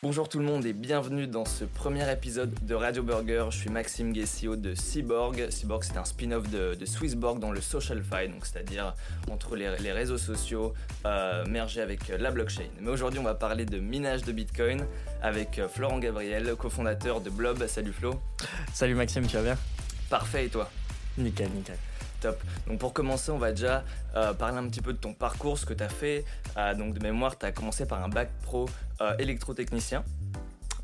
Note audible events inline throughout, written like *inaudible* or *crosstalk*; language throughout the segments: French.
Bonjour tout le monde et bienvenue dans ce premier épisode de Radio Burger. Je suis Maxime Guessio de Cyborg. Cyborg c'est un spin-off de, Swissborg dans le social fi, donc c'est-à-dire entre les, réseaux sociaux euh, mergés avec la blockchain. Mais aujourd'hui on va parler de minage de Bitcoin avec euh, Florent Gabriel, cofondateur de Blob. Salut Flo. Salut Maxime, tu vas bien? Parfait et toi? Nickel, nickel. Top. Donc pour commencer, on va déjà euh, parler un petit peu de ton parcours, ce que tu as fait. Euh, donc de mémoire, tu as commencé par un bac pro euh, électrotechnicien.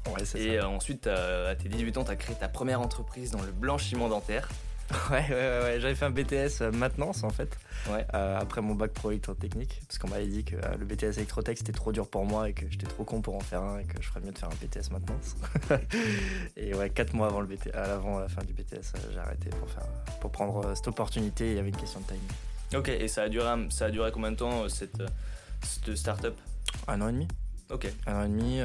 Ouais, Et ensuite, à tes 18 ans, tu as créé ta première entreprise dans le blanchiment dentaire. *laughs* Ouais, ouais, ouais, j'avais fait un BTS euh, maintenance en fait, ouais. Euh, après mon bac pro électrotechnique, parce qu'on m'avait dit que euh, le BTS électrotech c'était trop dur pour moi et que j'étais trop con pour en faire un et que je ferais mieux de faire un BTS maintenance. *laughs* et ouais, 4 mois avant, le BTS, avant la fin du BTS, j'ai arrêté pour, faire, pour prendre cette opportunité, il y avait une question de timing. Ok, et ça a duré, ça a duré combien de temps cette, cette start-up? Un an et demi. Ok. Un an et demi,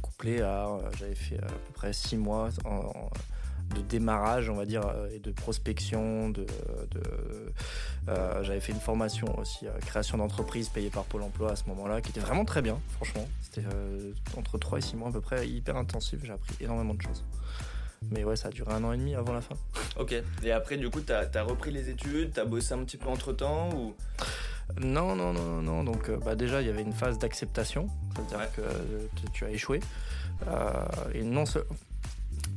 couplé à. J'avais fait à peu près 6 mois en de démarrage, on va dire, euh, et de prospection. De, euh, J'avais fait une formation aussi, euh, création d'entreprise payée par Pôle emploi à ce moment-là, qui était vraiment très bien, franchement. C'était entre 3 et 6 mois à peu près, hyper intensif. J'ai appris énormément de choses. Mais ouais, ça a duré un an et demi avant la fin. Ok. Et après, du coup, tu as, repris les études, tu as bossé un petit peu entre temps ou? Non, non, non, non. Donc, bah, déjà, il y avait une phase d'acceptation, c'est-à-dire que tu as échoué. et non,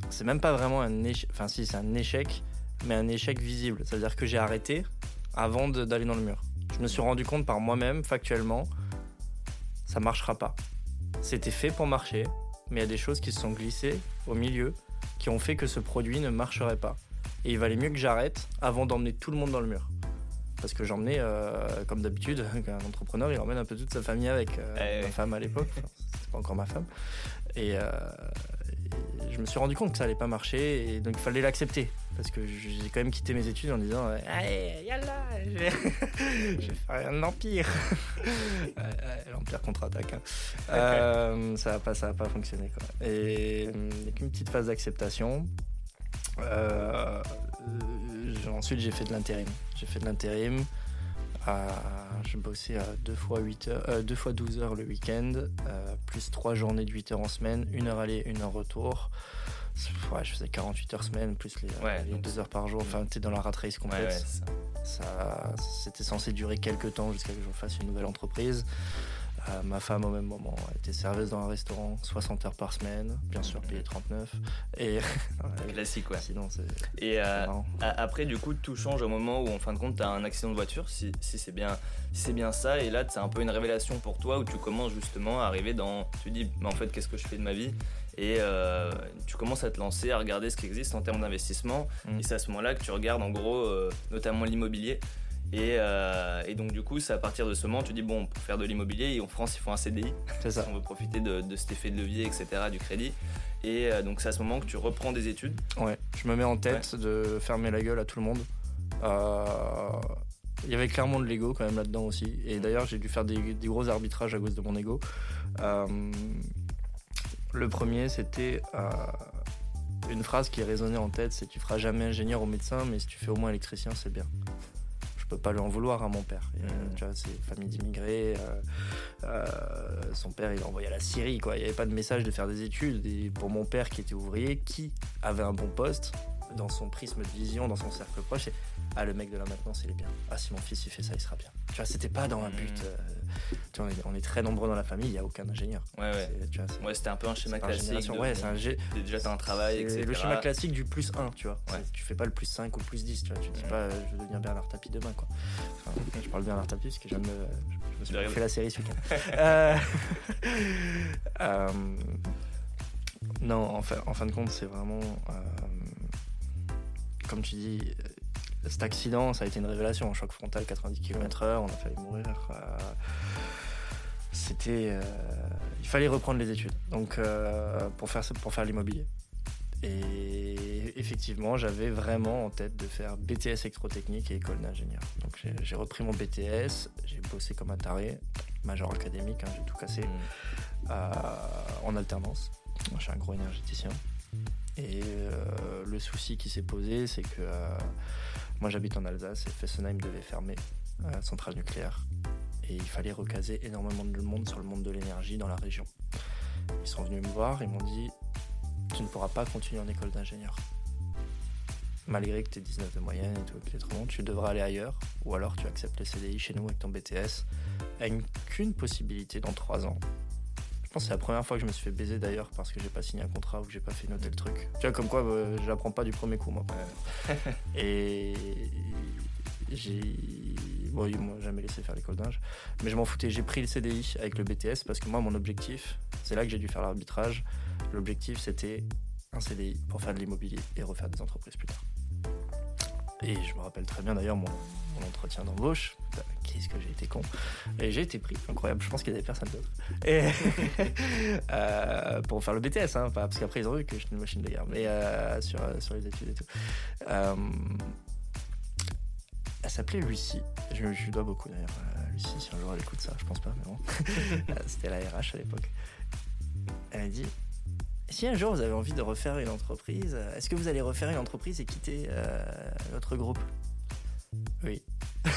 c'est même pas vraiment un échec. Enfin, si, c'est un échec, mais un échec visible. C'est-à-dire que j'ai arrêté avant d'aller dans le mur. Je me suis rendu compte par moi-même, factuellement, ça marchera pas. C'était fait pour marcher, mais il y a des choses qui se sont glissées au milieu qui ont fait que ce produit ne marcherait pas. Et il valait mieux que j'arrête avant d'emmener tout le monde dans le mur. Parce que j'emmenais, euh, comme d'habitude, *laughs* un entrepreneur, il emmène un peu toute sa famille avec euh, eh ma femme à l'époque. c'est pas encore ma femme. Et, euh, je me suis rendu compte que ça allait pas marcher et donc il fallait l'accepter. Parce que j'ai quand même quitté mes études en disant allez yalla *laughs* je vais, faire un empire. *laughs* L'empire contre-attaque hein. euh, ça va pas ça pas fonctionner quoi. Et il n'y a qu'une petite phase d'acceptation. Euh, ensuite j'ai fait de l'intérim. J'ai fait de l'intérim je bossais à 2 fois, 8 heures, 2 euh, fois 12 heures le week-end, euh, plus 3 journées de 8 heures en semaine, 1 heure aller, 1 heure retour. Ouais, je faisais 48 heures semaine, plus les, 2 heures par jour. Enfin, tu dans la rat race complète. ça, c'était censé durer quelques temps jusqu'à ce que je fasse une nouvelle entreprise. Euh, ma femme, au même moment, était serveuse dans un restaurant, 60 heures par semaine, bien sûr, payé 39. Et *laughs* classique, ouais. Sinon, c'est. Et euh, après, du coup, tout change au moment où, en fin de compte, tu as un accident de voiture, si, si c'est bien, si bien ça. Et là, c'est un peu une révélation pour toi où tu commences justement à arriver dans. Tu dis, mais en fait, qu'est-ce que je fais de ma vie? Et euh, tu commences à te lancer, à regarder ce qui existe en termes d'investissement. Mm. Et c'est à ce moment-là que tu regardes en gros notamment l'immobilier. Euh, et, donc, du coup, c'est à partir de ce moment, tu dis, bon, pour faire de l'immobilier, en France, il faut un CDI. C'est ça. On veut profiter de, cet effet de levier, etc., du crédit. Et euh, donc, c'est à ce moment que tu reprends des études. Ouais, je me mets en tête de fermer la gueule à tout le monde. Euh, il y avait clairement de l'ego quand même là-dedans aussi. Et d'ailleurs, j'ai dû faire des, gros arbitrages à cause de mon ego. le premier, c'était une phrase qui résonnait en tête c'est tu feras jamais ingénieur ou médecin, mais si tu fais au moins électricien, c'est bien pas lui en vouloir à mon père. Mmh. Tu vois, c'est famille d'immigrés. Euh, euh, son père, il l'a envoyé à la Syrie. Quoi. Il n'y avait pas de message de faire des études. Et pour mon père qui était ouvrier, qui avait un bon poste, dans son prisme de vision, dans son cercle proche, ah le mec de la maintenance il est bien. Ah si mon fils il fait ça il sera bien. Tu vois c'était pas dans un but. Mmh. Euh, tu vois, on, est, très nombreux dans la famille, il y a aucun ingénieur. Ouais ouais. ouais c'était un peu un schéma classique. ouais c'est un Déjà t'as un travail etc. Le schéma classique du plus 1 tu vois. Ouais. Tu fais pas le plus 5 ou le plus 10 tu vois. Tu dis mmh. pas euh, je veux devenir Bernard Tapie demain quoi. je parle Bernard Tapie parce que je, me, je, me suis fait la série ce week-end. *laughs* euh, euh, non en, en fin de compte c'est vraiment comme tu dis, cet accident, ça a été une révélation. Un choc frontal, 90 km/h, on a failli mourir. Euh, c'était. Euh, il fallait reprendre les études donc, pour faire, pour faire l'immobilier. Et effectivement, j'avais vraiment en tête de faire BTS électrotechnique et école d'ingénieur. Donc j'ai repris mon BTS, j'ai bossé comme un taré, major académique, hein, j'ai tout cassé, mmh. en alternance. je suis un gros énergéticien. Et euh, le souci qui s'est posé, c'est que euh, moi j'habite en Alsace et Fessenheim devait fermer la centrale nucléaire. Et il fallait recaser énormément de monde sur le monde de l'énergie dans la région. ils sont venus me voir, ils m'ont dit Tu ne pourras pas continuer en école d'ingénieur. Malgré que tu aies 19 de moyenne et tout, que tu trop bon, tu devras aller ailleurs, ou alors tu acceptes les CDI chez nous avec ton BTS, a qu'une possibilité dans 3 ans. Je pense que c'est la première fois que je me suis fait baiser d'ailleurs parce que j'ai pas signé un contrat ou que j'ai pas fait noter le truc. Tu vois, comme quoi, euh, je l'apprends pas du premier coup, moi. et j'ai bon, ils m'ont jamais laissé faire l'école d'ingé, mais je m'en foutais. J'ai pris le CDI avec le BTS parce que moi, mon objectif, c'est là que j'ai dû faire l'arbitrage. L'objectif, c'était un CDI pour faire de l'immobilier et refaire des entreprises plus tard. Et je me rappelle très bien d'ailleurs mon, entretien d'embauche. Qu'est-ce que j'ai été con. Et j'ai été pris, incroyable. Je pense qu'il y avait personne d'autre. *laughs* Euh, pour faire le BTS, hein, parce qu'après ils ont vu que j'étais une machine de guerre, mais euh, sur, sur les études et tout. Euh, elle s'appelait Lucie. Je, lui dois beaucoup d'ailleurs. Lucie, si un jour elle écoute ça, je pense pas, mais bon. *laughs* C'était la RH à l'époque. Elle a dit si un jour vous avez envie de refaire une entreprise, est-ce que vous allez refaire une entreprise et quitter euh, notre groupe? Oui. *laughs*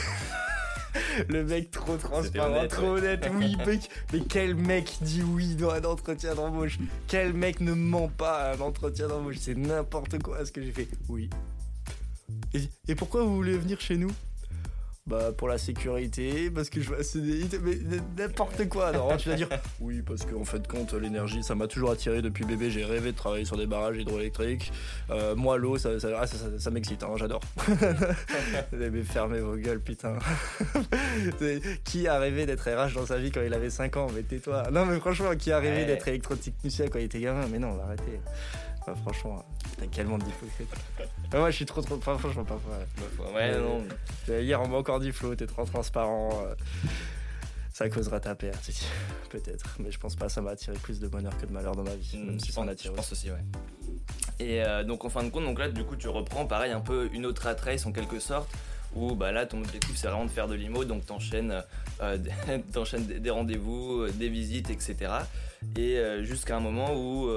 Le mec trop transparent, trop honnête, oui, *laughs* mec. Mais quel mec dit oui dans un entretien d'embauche? Quel mec ne ment pas à un entretien d'embauche? C'est n'importe quoi ce que j'ai fait. Oui. et pourquoi vous voulez venir chez nous? Bah pour la sécurité, parce que je vois CDI, mais n'importe quoi. Alors tu vas dire *laughs* oui parce qu'en fait compte l'énergie ça m'a toujours attiré depuis bébé. J'ai rêvé de travailler sur des barrages hydroélectriques. Euh, moi l'eau ça, ça, ah, ça, m'excite, hein, j'adore. *laughs* mais fermez vos gueules putain. *laughs* qui a rêvé d'être RH dans sa vie quand il avait 5 ans Mais tais-toi. Non mais franchement qui a rêvé d'être électrotechnicien quand il était gamin Mais non arrêtez franchement, t'as quellement d'hypocrite. moi, je suis trop, trop. franchement, parfois. Ouais, ouais non. Hier, on m'a encore dit, Flo, t'es trop transparent. Euh, ça causera ta perte. Peut-être. Mais je pense pas, ça m'a attiré plus de bonheur que de malheur dans ma vie. même si ça en attire. Je pense aussi, ouais. Et euh, donc, en fin de compte, donc là, du coup, tu reprends pareil un peu une autre race en quelque sorte où bah là ton objectif c'est vraiment de faire de l'IMO, donc t'enchaînes euh, *laughs* des rendez-vous, euh, des visites, etc. Et euh, jusqu'à un moment où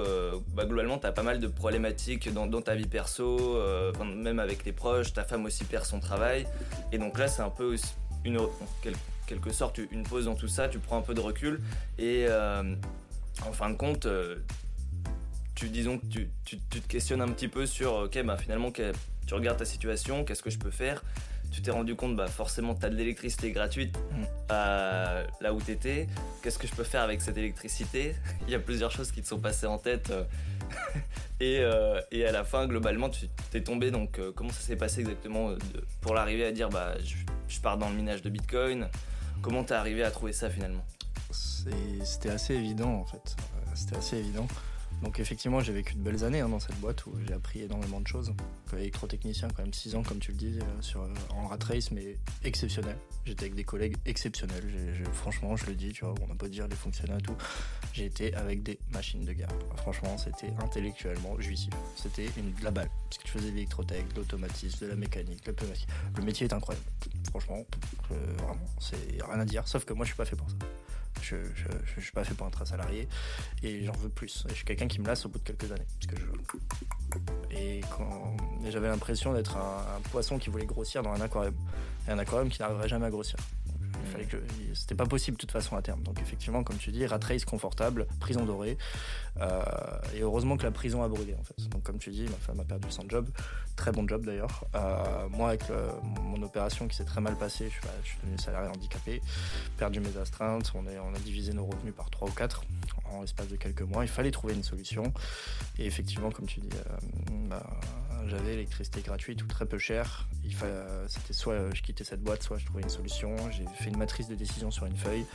bah, globalement t'as pas mal de problématiques dans, ta vie perso, même avec tes proches, ta femme aussi perd son travail. Et donc là c'est un peu une, quelque sorte une pause dans tout ça, tu prends un peu de recul et en fin de compte tu disons que tu, te questionnes un petit peu sur ok bah finalement tu regardes ta situation, qu'est-ce que je peux faire? Tu t'es rendu compte, bah forcément, tu as de l'électricité gratuite mm. euh, là où tu étais. Qu'est-ce que je peux faire avec cette électricité? *laughs* Il y a plusieurs choses qui te sont passées en tête. Euh, *laughs* et, euh, et, à la fin, globalement, tu t'es tombé. Donc, comment ça s'est passé exactement pour l'arriver à dire, bah, je, pars dans le minage de Bitcoin? Comment t'es arrivé à trouver ça finalement? C'était assez évident en fait. C'était assez évident. Donc effectivement, j'ai vécu de belles années hein, dans cette boîte où j'ai appris énormément de choses. Électrotechnicien, quand même 6 ans, comme tu le dis, euh, sur, euh, en rat race, mais exceptionnel. J'étais avec des collègues exceptionnels. franchement, je le dis, tu vois, on n'a pas dire les fonctionnaires et tout. J'ai été avec des machines de guerre. Franchement, c'était intellectuellement jouissif. C'était de la balle. Parce que tu faisais de l'électrotech, de l'automatisme, de la mécanique, le Le métier est incroyable. Franchement, euh, vraiment, c'est rien à dire. Sauf que moi, je suis pas fait pour ça. Je, je, suis pas fait pour un salarié et j'en veux plus. je suis quelqu'un qui me lasse au bout de quelques années. Parce que je... Et quand j'avais l'impression d'être un, poisson qui voulait grossir dans un aquarium. Et un aquarium qui n'arriverait jamais à grossir. Il fallait que c'était pas possible de toute façon à terme. Donc effectivement, comme tu dis, rat race confortable, prison dorée. Euh, et heureusement que la prison a brûlé en fait. Donc comme tu dis, ma femme a perdu son job, très bon job d'ailleurs. Euh, moi avec euh, mon opération qui s'est très mal passée, je suis, devenu salarié handicapé, perdu mes astreintes, on, on a divisé nos revenus par 3 ou 4 en l'espace de quelques mois. Il fallait trouver une solution. Et effectivement, comme tu dis, bah, j'avais l'électricité gratuite ou très peu cher. Il fallait, c'était soit je quittais cette boîte, soit je trouvais une solution. J'ai fait une matrice de décision sur une feuille.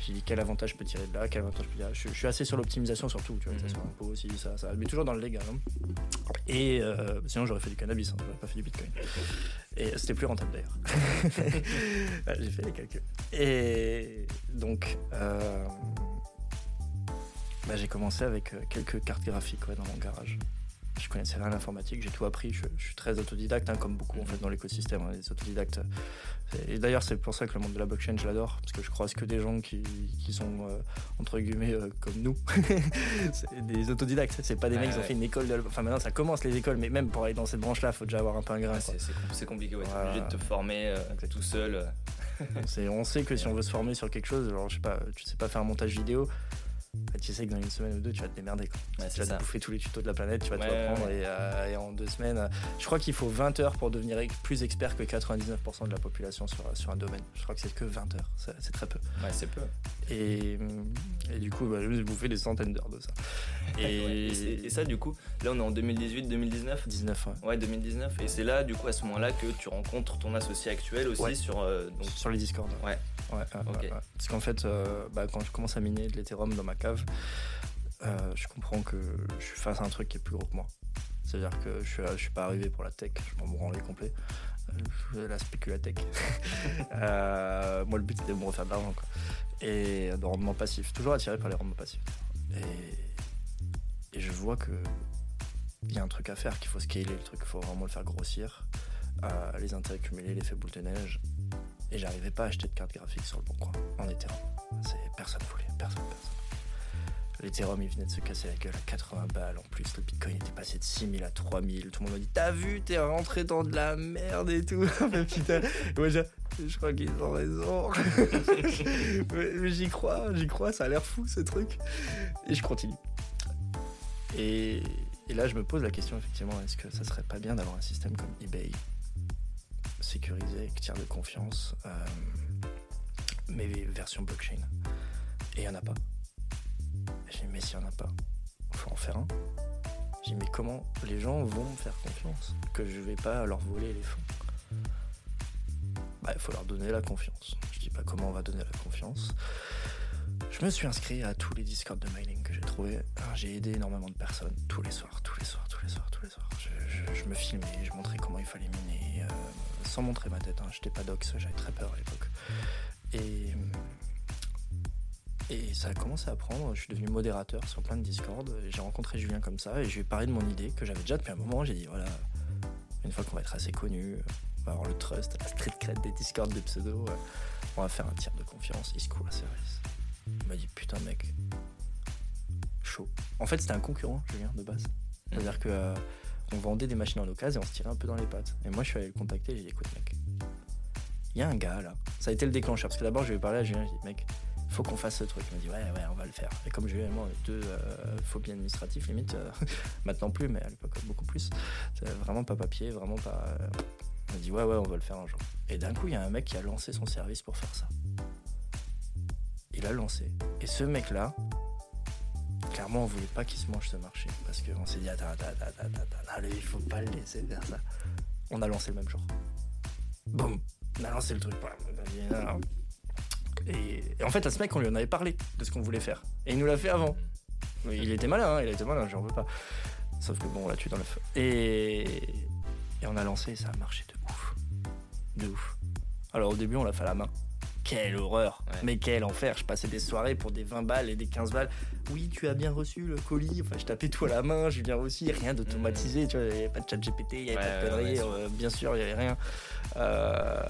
J'ai dit quel avantage je peux tirer de là, quel avantage je peux tirer. Je, je suis assez sur l'optimisation surtout, tu vois, mmh. un peu aussi, ça, ça, mais toujours dans le légal. Hein. Et euh, sinon j'aurais fait du cannabis, hein, j'aurais pas fait du bitcoin. Et c'était plus rentable d'ailleurs. *laughs* *laughs* J'ai fait les calculs. Et donc euh, bah, j'ai commencé avec euh, quelques cartes graphiques dans mon garage je connaissais rien à l'informatique, j'ai tout appris. Je, suis très autodidacte, hein, comme beaucoup en fait dans l'écosystème, hein, les autodidactes. Et d'ailleurs, c'est pour ça que le monde de la blockchain, je l'adore, parce que je croise que des gens qui, qui sont euh, entre guillemets euh, comme nous, *laughs* des autodidactes. C'est pas des mecs qui ont fait une école. De... Enfin, maintenant, ça commence les écoles, mais même pour aller dans cette branche-là, il faut déjà avoir un peu un grain. c'est compliqué, ouais. obligé de te former euh, tout seul. on sait que si *laughs* on veut se former sur quelque chose, genre, je sais pas, tu sais pas faire un montage vidéo tu sais que dans une semaine ou deux, tu vas te démerder. Quoi. Ouais, tu vas ça. te bouffer tous les tutos de la planète, tu vas te Ouais, reprendre ouais. Et, euh, et en deux semaines. euh, Je crois qu'il faut 20 heures pour devenir plus expert que 99% de la population sur, sur un domaine. Je crois que c'est que 20 heures, c'est très peu. Ouais, c'est peu. Et, et du coup, bah, je me suis bouffé des centaines d'heures de ça. *laughs* Et, ça, du coup, là, on est en 2018-2019 19, ouais. Ouais, 2019. Et c'est là, du coup, à ce moment-là, que tu rencontres ton associé actuel aussi sur. euh, donc, Sur les Discord. Ouais, ouais. Parce qu'en fait, euh, bah, quand je commence à miner de l'Ethereum dans ma euh, je comprends que je suis face à un truc qui est plus gros que moi. C'est-à-dire que je suis, pas arrivé pour la tech, je m'en branlais complet. Euh, je faisais la spéculatech. *laughs* Euh, moi, le but c'était de me refaire de l'argent. Et de rendement passif. Toujours attiré par les rendements passifs. Et, je vois que il y a un truc à faire, qu'il faut scaler le truc, il faut vraiment le faire grossir. Euh, les intérêts cumulés, l'effet boule de neige. Et j'arrivais pas à acheter de carte graphique sur le bon coin, en Ethereum. C'est, personne voulait, personne, personne. L'Ethereum, il venait de se casser la gueule à 80 balles. En plus, le Bitcoin était passé de 6000 à 3000. Tout le monde m'a dit T'as vu, t'es rentré dans de la merde et tout. *laughs* mais putain, moi, je, crois qu'ils ont raison. *laughs* mais, j'y crois, j'y crois, ça a l'air fou ce truc. Et je continue. Et, là, je me pose la question, effectivement est-ce que ça serait pas bien d'avoir un système comme eBay sécurisé avec tiers de confiance, euh, mais version blockchain? Et il n'y en a pas. J'ai dit, mais s'il n'y en a pas, faut en faire un. J'ai dit, mais comment les gens vont me faire confiance que je vais pas leur voler les fonds? Bah, il faut leur donner la confiance. Je dis, bah, comment on va donner la confiance? Je me suis inscrit à tous les discords de mining que j'ai trouvés. Alors, J'ai aidé énormément de personnes tous les soirs, tous les soirs, tous les soirs, tous les soirs. Je me filmais, je montrais comment il fallait miner, euh, sans montrer ma tête. Hein. J'étais pas dox, j'avais très peur à l'époque. Et, et ça a commencé à prendre. Je suis devenu modérateur sur plein de Discord. J'ai rencontré Julien comme ça et je lui ai parlé de mon idée que j'avais déjà depuis un moment. J'ai dit voilà, une fois qu'on va être assez connu, on va avoir le trust, la street cred des Discord, des pseudos, euh, on va faire un tiers de confiance. Il se cool à service. Il m'a dit putain mec, chaud. En fait, c'était un concurrent, Julien, de base. C'est-à-dire que euh, on vendait des machines en occasion et on se tirait un peu dans les pattes. Et moi, je suis allé le contacter et j'ai dit écoute mec, il y a un gars là. Ça a été le déclencheur parce que d'abord, je lui ai parlé à Julien. J'ai dit mec, faut qu'on fasse ce truc. Il m'a dit ouais ouais on va le faire. Et comme Julien et moi deux euh, phobies administratives limite, euh, *laughs* maintenant plus mais à l'époque beaucoup plus. Vraiment pas papier, vraiment pas. euh, on a dit ouais ouais on va le faire un jour. Et d'un coup il y a un mec qui a lancé son service pour faire ça. Il a lancé. Et ce mec là, clairement on voulait pas qu'il se mange ce marché parce qu'on s'est dit attends attends attends attends lui, il faut pas le laisser faire ça. On a lancé le même jour. Boum, on a lancé le truc. Et, en fait, à ce mec, on lui en avait parlé de ce qu'on voulait faire. Et il nous l'a fait avant. Il était malin, hein, il était malin, j'en veux pas. Sauf que bon, on l'a tué dans le feu. Et, et on a lancé ça a marché de ouf. De ouf. Alors au début, on l'a fait à la main. Quelle horreur Ouais. Mais quel enfer Je passais des soirées pour des 20 balles et des 15 balles. Oui, tu as bien reçu le colis. Enfin, je tapais tout à la main, je viens aussi. Rien d'automatisé, tu vois. Il n'y avait pas de chat GPT, il n'y avait Ouais, pas de conneries. euh, bien sûr, il n'y avait rien. Euh,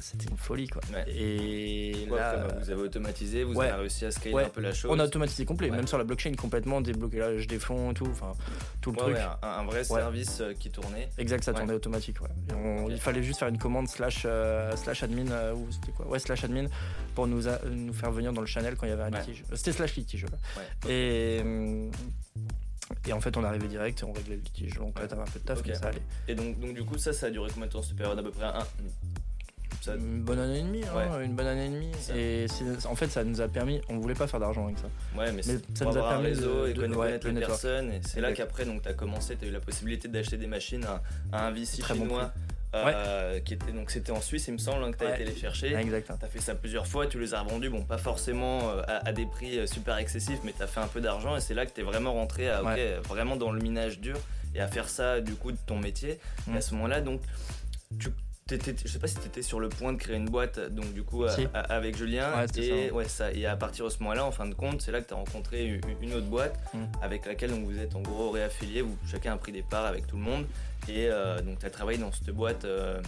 C'était une folie, quoi. Et là, comme vous avez automatisé, vous avez réussi à scaler un peu la chose. on a automatisé complet, même sur la blockchain complètement, déblocage des fonds et tout, enfin tout le Ouais, truc. ouais, un, un vrai service euh, qui tournait. Exact, ça tournait automatique. Ouais. On-. Il fallait juste faire une commande slash, euh, slash admin euh, ou c'était quoi? Ouais, slash admin pour nous, a- nous faire venir dans le channel quand il y avait un litige. C'était slash litige. là. Et, hum, et en fait, on arrivait direct et on réglait le litige. Donc là, t'avais un peu de taf, mais ça allait. Et donc, donc du coup, ça, ça a duré combien de temps cette période? À peu près un. Ça, Une bonne année et demie, hein, Ouais. une bonne année et demie. Ça. Et en fait, ça nous a permis. On voulait pas faire d'argent avec ça. ouais, mais, ça nous a avoir un permis réseau de- et de- connaître, ouais, connaître le les personnes. Et c'est là qu'après, donc, tu as commencé, tu as eu la possibilité d'acheter des machines à, à un VC Très bon chinois. euh, qui était donc c'était en Suisse il me semble hein, que tu as Ouais. été les chercher Ah, exact. hein. T'as fait ça plusieurs fois, tu les as revendus, bon pas forcément euh, à, à des prix euh, super excessifs, mais t'as fait un peu d'argent et c'est là que t'es vraiment rentré à, Ouais. vraiment dans le minage dur et à faire ça du coup de ton métier. Et Mm. à ce moment-là, donc, tu, t'étais- je sais pas si t'étais sur le point de créer une boîte, donc du coup avec Julien. Ouais, et ça. ouais ça. Et à partir de ce moment-là, en fin de compte, c'est là que t'as rencontré une, une autre boîte Mm. avec laquelle donc, vous êtes en gros réaffiliés, vous chacun a pris des parts avec tout le monde et euh, donc t'as travaillé dans cette boîte. euh,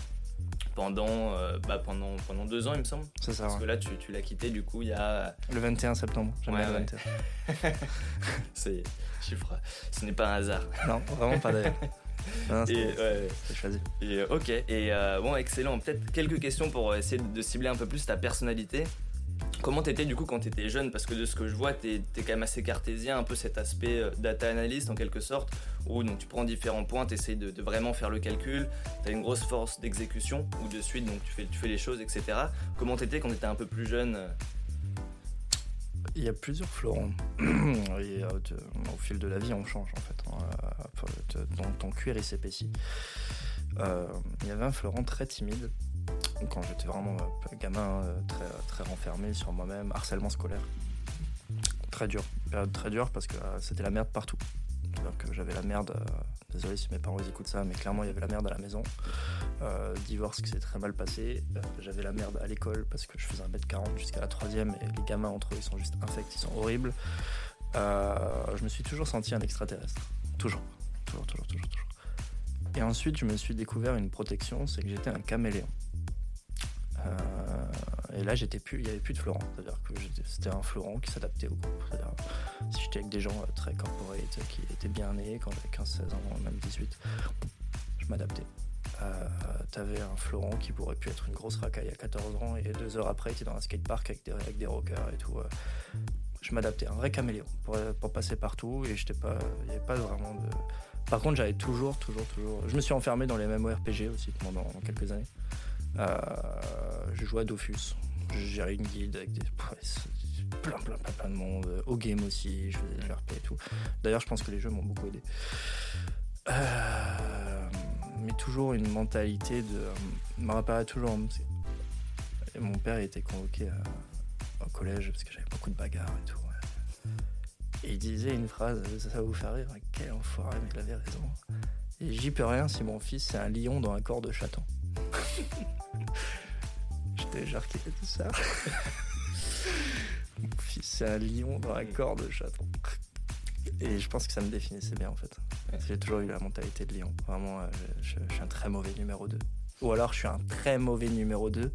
pendant, euh, bah, pendant, pendant deux ans, il me semble. C'est ça. Parce ouais. que là, tu, tu l'as quitté du coup il y a. Le 21 septembre. Jamais Ouais, le ouais. 21. *laughs* C'est chiffre. Ce n'est pas un hasard. Non, vraiment pas d'ailleurs. *laughs* Non, Et, ouais, choisi. et, euh, ok. Et euh, bon, excellent. Peut-être quelques questions pour essayer de cibler un peu plus ta personnalité. Comment t'étais du coup quand t'étais jeune? Parce que de ce que je vois, t'es es quand même assez cartésien, un peu cet aspect euh, data analyst en quelque sorte, où donc tu prends différents points, t'essayes de, de vraiment faire le calcul, t'as une grosse force d'exécution, ou de suite, donc tu fais, tu fais les choses, etc. Comment t'étais quand t'étais un peu plus jeune il y a plusieurs. *clears throat* Et, euh, au fil de la vie, on change en fait. Hein. Euh, ton cuir il s'épaissit. Euh, il y avait un Florent très timide quand j'étais vraiment gamin, très renfermé sur moi-même, harcèlement scolaire. Très dur, période très dure parce que c'était la merde partout. Que j'avais la merde Désolé si mes parents écoutent ça, mais clairement il y avait la merde à la maison. Euh, divorce qui s'est très mal passé. Euh, j'avais la merde à l'école parce que je faisais un mètre 40 jusqu'à la troisième et les gamins entre eux ils sont juste infects, ils sont horribles. Euh, je me suis toujours senti un extraterrestre. Toujours. Toujours, toujours, toujours, toujours. Et ensuite je me suis découvert une protection, c'est que j'étais un caméléon. Et là, j'étais plus, il n'y avait plus de Florent. C'est-à-dire que c'était un Florent qui s'adaptait au groupe. Si j'étais avec des gens très corporate, qui étaient bien nés, quand j'avais 15, 16 ans, même 18, je m'adaptais. Euh, T'avais un Florent qui pourrait pu être une grosse racaille à 14 ans et deux heures après, tu dans un skatepark avec des, avec des rockers et tout. Euh. je m'adaptais, un vrai caméléon pour, passer partout et j'étais pas, pas vraiment. Par contre, j'avais toujours, toujours, toujours. Je me suis enfermé dans les MMORPG aussi pendant quelques années. Euh, je jouais à Dofus. Je gérais une guilde avec des plein, plein, plein, plein de monde. Au game aussi, je faisais du RP et tout. D'ailleurs, je pense que les jeux m'ont beaucoup aidé. Euh, mais toujours une mentalité de. Euh, me rappelle toujours. Mon père était convoqué au collège parce que j'avais beaucoup de bagarres et tout. Et il disait une phrase, ça va vous faire rire, quel enfoiré, mais il avait raison. J'y peux rien si mon fils c'est un lion dans un corps de chaton. *laughs* J'étais genre qui tout ça. *laughs* Mon fils, c'est un lion dans un corps de chaton. Et je pense que ça me définissait bien en fait. J'ai toujours eu la mentalité de lion. Vraiment, euh, je, suis un très mauvais numéro 2. Ou alors je suis un très mauvais numéro 2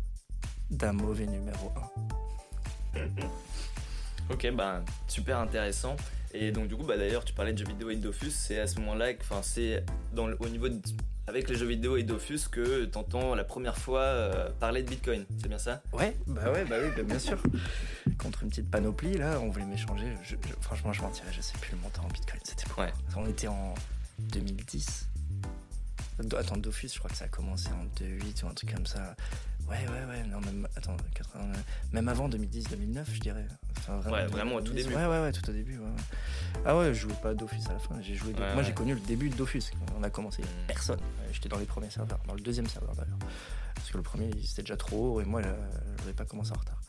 d'un mauvais numéro 1. ok, bah super intéressant. Et donc du coup, bah, d'ailleurs, tu parlais de jeux vidéo et Dofus, c'est à ce moment-là, enfin c'est au niveau de avec les jeux vidéo et Dofus que t'entends la première fois euh, parler de Bitcoin. C'est bien ça? Ouais, bah ouais, bah oui, bah bien sûr. *laughs* Contre une petite panoplie, là, on voulait m'échanger. franchement, je mentirais, je sais plus le montant en Bitcoin. C'était quoi On était en 2010. Attends, Dofus, je crois que ça a commencé en 2008 ou un truc comme ça. Ouais, ouais, ouais. Non, même, attends, 80, même avant 2010-2009, je dirais. vraiment, ouais, vraiment au tout début. Ouais, ouais, ouais, tout au début. Ouais, Ah ouais, je jouais pas Dofus à la fin. J'ai joué. Moi, j'ai connu le début de Dofus. On a commencé. Mm. Personne. J'étais dans les premiers serveurs, dans le deuxième serveur d'ailleurs. Parce que le premier, c'était déjà trop haut et moi, je n'avais pas commencé en retard.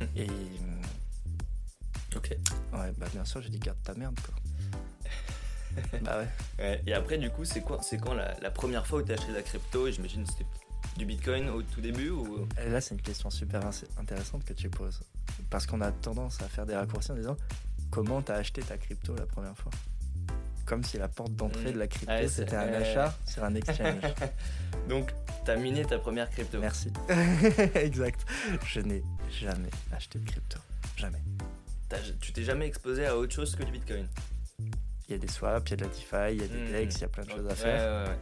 *laughs* et. Ok. Ouais, bah bien sûr, j'ai dit garde ta merde, quoi. *laughs* bah ouais. Et après, du coup, c'est quoi C'est quand la, la, première fois où tu as acheté la crypto? Et j'imagine c'était du Bitcoin au tout début ou... Là, c'est une question super intéressante que tu poses. Parce qu'on a tendance à faire des raccourcis en disant comment tu as acheté ta crypto la première fois? Comme si la porte d'entrée mm. de la crypto, c'était un achat sur un exchange. *laughs* Donc, tu as miné ta première crypto. Merci. *laughs* exact. Je n'ai jamais acheté de crypto. Jamais. Tu t'es jamais exposé à autre chose que du Bitcoin? Il y a des swaps, il y a de la DeFi, il y a des mm. DEX, il y a plein de choses à faire. Ouais, ouais,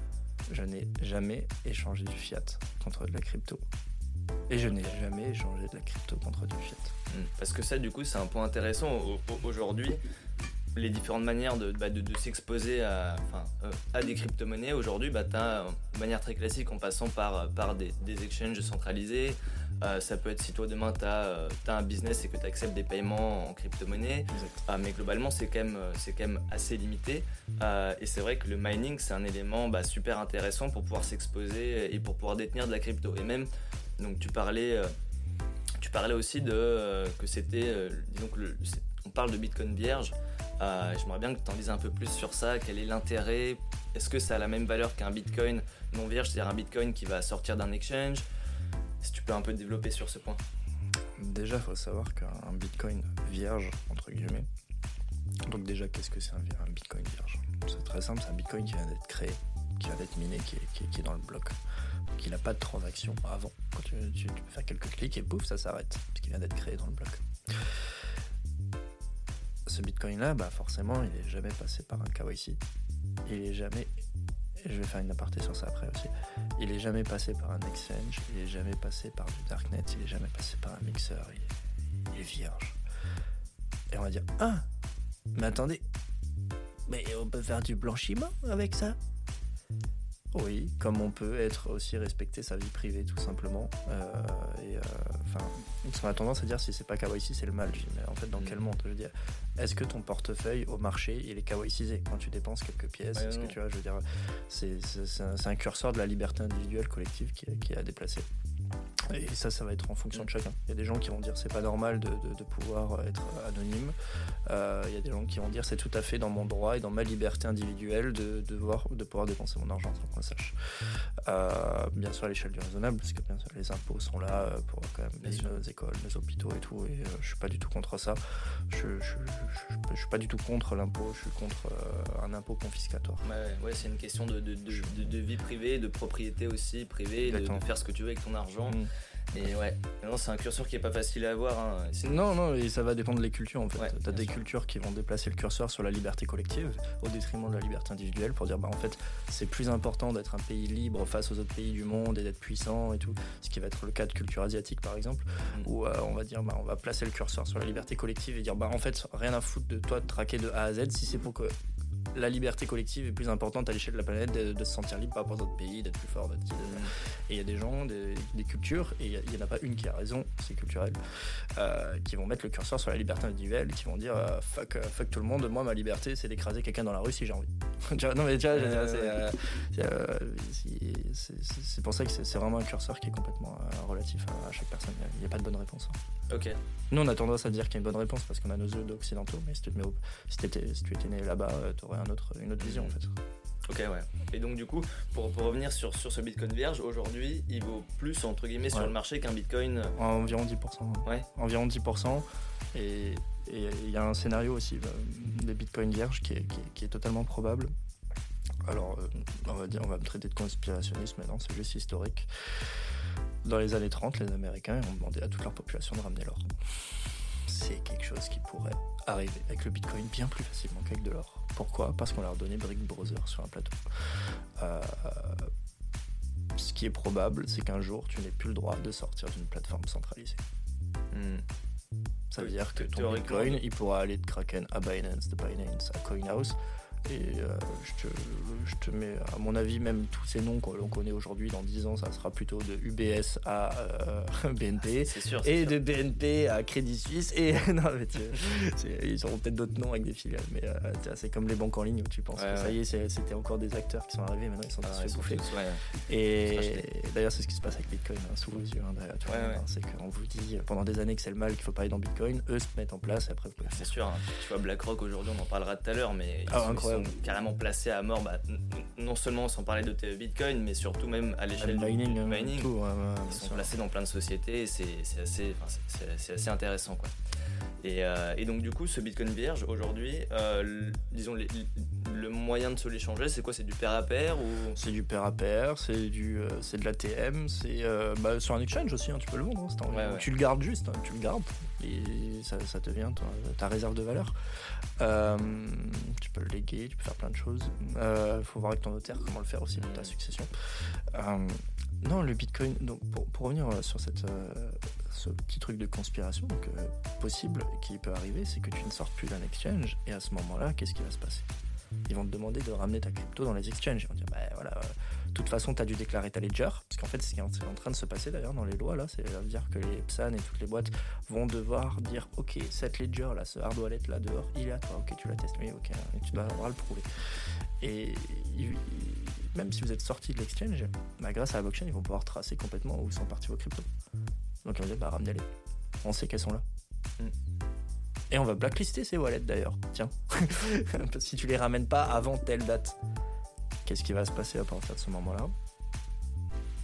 je n'ai jamais échangé du fiat contre de la crypto. Et je n'ai jamais échangé de la crypto contre du fiat. Hmm. Parce que ça, du coup, c'est un point intéressant aujourd'hui. Les différentes manières de, bah, s'exposer à, euh, à, des crypto-monnaies. Aujourd'hui, bah, tu as, de manière très classique, en passant par, par des, des exchanges centralisés, euh, ça peut être si toi demain tu as, euh, un business et que tu acceptes des paiements en crypto-monnaie, euh, mais globalement c'est quand, même, quand même assez limité. et c'est vrai que le mining c'est un élément bah, super intéressant pour pouvoir s'exposer et pour pouvoir détenir de la crypto. Et même, donc tu parlais, tu parlais aussi de que c'était, que on parle de Bitcoin vierge. J'aimerais bien que tu en dises un peu plus sur ça. Quel est l'intérêt? Est-ce que ça a la même valeur qu'un Bitcoin non vierge, c'est-à-dire un Bitcoin qui va sortir d'un exchange? Si tu peux un peu développer sur ce point. Déjà, il faut savoir qu'un bitcoin vierge, entre guillemets, donc déjà, qu'est-ce que c'est un, bitcoin vierge? C'est très simple, c'est un bitcoin qui vient d'être créé, qui vient d'être miné, qui est, dans le bloc. Donc il n'a pas de transaction avant. Quand tu, tu, peux faire quelques clics et pouf, ça s'arrête, parce qu'il vient d'être créé dans le bloc. Ce bitcoin-là, bah forcément, il n'est jamais passé par un KYC. Il n'est jamais je vais faire une aparté sur ça après aussi. Il est jamais passé par un exchange, il est jamais passé par du darknet, il est jamais passé par un mixeur, il est vierge. Et on va dire Ah, mais attendez, mais on peut faire du blanchiment avec ça? Oui, comme on peut être aussi respecter sa vie privée tout simplement. Euh, et euh, enfin, on a tendance à dire si c'est pas KYC c'est le mal. mais en fait dans quel mm. monde Je veux dire, est-ce que ton portefeuille au marché il est KYCisé quand tu dépenses quelques pièces Est-ce que tu vois Je veux dire, c'est un, curseur de la liberté individuelle collective qui, qui est à déplacer. Et ça, ça va être en fonction de chacun. Il y a des gens qui vont dire c'est pas normal de, de, pouvoir être anonyme. Euh, il y a des gens qui vont dire c'est tout à fait dans mon droit et dans ma liberté individuelle de, de, voir, de pouvoir dépenser mon argent sans qu'on sache. Euh, bien sûr à l'échelle du raisonnable, parce que bien sûr, les impôts sont là euh, pour quand même nos écoles, nos hôpitaux et tout. Et je suis pas du tout contre ça. Je, je, je, suis pas du tout contre l'impôt. Je suis contre un impôt confiscatoire. Ouais, ouais c'est une question de, de, vie privée, de propriété aussi privée, de, faire ce que tu veux avec ton argent. Mm. Et ouais, non, c'est un curseur qui est pas facile à avoir. Hein. Non, non, et ça va dépendre des cultures en fait. T'as des cultures qui vont déplacer le curseur sur la liberté collective au détriment de la liberté individuelle pour dire bah en fait c'est plus important d'être un pays libre face aux autres pays du monde et d'être puissant et tout. Ce qui va être le cas de culture asiatique par exemple, mm. où euh, on va dire bah on va placer le curseur sur la liberté collective et dire bah en fait rien à foutre de toi de traquer de A à Z si c'est pour que la liberté collective est plus importante à l'échelle de la planète, de, se sentir libre par rapport à d'autres pays, d'être plus fort. Et il y a des gens, des, cultures, et il n'y en a pas une qui a raison, c'est culturel, euh, qui vont mettre le curseur sur la liberté individuelle, qui vont dire euh, fuck, euh, fuck tout le monde, moi ma liberté c'est d'écraser quelqu'un dans la rue si j'ai envie. *laughs* non mais tu c'est pour ça que c'est vraiment un curseur qui est complètement relatif à, chaque personne. Il n'y a, pas de bonne réponse. Hein. Ok. Nous on a tendance à dire qu'il y a une bonne réponse parce qu'on a nos œufs occidentaux, mais si tu, si tu étais né là-bas, tu aurais un autre, une autre vision en fait. Ok, ouais. Et donc, du coup, pour, pour revenir sur, sur ce Bitcoin vierge, aujourd'hui, il vaut plus, entre guillemets, sur le marché qu'un Bitcoin euh, Environ 10%. Ouais. Environ 10%. Et il y a un scénario aussi euh, des Bitcoin vierges qui est, qui, est, totalement probable. Alors, euh, on va dire, on va me traiter de conspirationnisme, mais non, c'est juste historique. Dans les années 30, les Américains ont demandé à toute leur population de ramener l'or. C'est quelque chose qui pourrait arriver avec le Bitcoin bien plus facilement qu'avec de l'or. Pourquoi? Parce qu'on leur a donné Brick Brother sur un plateau. Euh, ce qui est probable, c'est qu'un jour, tu n'aies plus le droit de sortir d'une plateforme centralisée. Hmm. Ça veut dire que ton Bitcoin, il pourra aller de Kraken à Binance, de Binance à CoinHouse, et euh, je, te, je, te, mets, à mon avis, même tous ces noms que l'on connaît aujourd'hui, dans 10 ans, ça sera plutôt de UBS à euh, *laughs* BNP. Sûr, et de BNP à Crédit Suisse. Et *laughs* non, mais ils auront peut-être d'autres noms avec des filiales. Mais euh, c'est comme les banques en ligne où tu penses que ça y est, c'était encore des acteurs qui sont arrivés. Maintenant, ils sont tous fait bouffer. Et d'ailleurs, c'est ce qui se passe avec Bitcoin, hein, sous vos yeux. Hein, c'est qu'on vous dit pendant des années que c'est le mal, qu'il faut pas aller dans Bitcoin. Eux se mettent en place et après, C'est sûr. Hein. Tu vois, BlackRock aujourd'hui, on en parlera tout à l'heure, mais. Ah, incroyable carrément placés à mort, bah, non seulement sans parler de Bitcoin, mais surtout même à l'échelle du mining. mining. ils sont placés dans plein de sociétés et c'est assez, assez, intéressant. Quoi. Euh, et, donc du coup, ce Bitcoin vierge, aujourd'hui, euh, disons, le moyen de se l'échanger, c'est quoi? C'est du pair à pair ou? C'est du pair à pair, c'est du, euh, c'est de l'ATM, c'est bah, sur un exchange aussi, hein, tu peux le vendre. Hein, tu le gardes juste, hein, tu le gardes et ça, ça devient ta, ta, réserve de valeur. tu peux le léguer, tu peux faire plein de choses. Il faut voir avec ton notaire comment le faire aussi dans ta succession. Non, le Bitcoin. Donc pour, revenir sur cette ce petit truc de conspiration euh, possible qui peut arriver, c'est que tu ne sortes plus d'un exchange et à ce moment-là, qu'est-ce qui va se passer? Ils vont te demander de ramener ta crypto dans les exchanges. Ils vont dire, bah voilà, euh, de toute façon, tu as dû déclarer ta ledger, parce qu'en fait, ce qui est en train de se passer d'ailleurs dans les lois, là, c'est à dire que les PSAN et toutes les boîtes vont devoir dire, ok, cette ledger là, ce hard wallet là dehors, il est à toi, ok, tu la testes, ok, et tu dois le prouver. Et même si vous êtes sorti de l'exchange, bah, grâce à la blockchain, ils vont pouvoir tracer complètement où sont partis vos cryptos. Donc on va dire, bah ramenez-les. On sait qu'elles sont là. Mm. Et on va blacklister ces wallets d'ailleurs. Tiens, *laughs* si tu les ramènes pas avant telle date, qu'est-ce qui va se passer à partir de ce moment-là?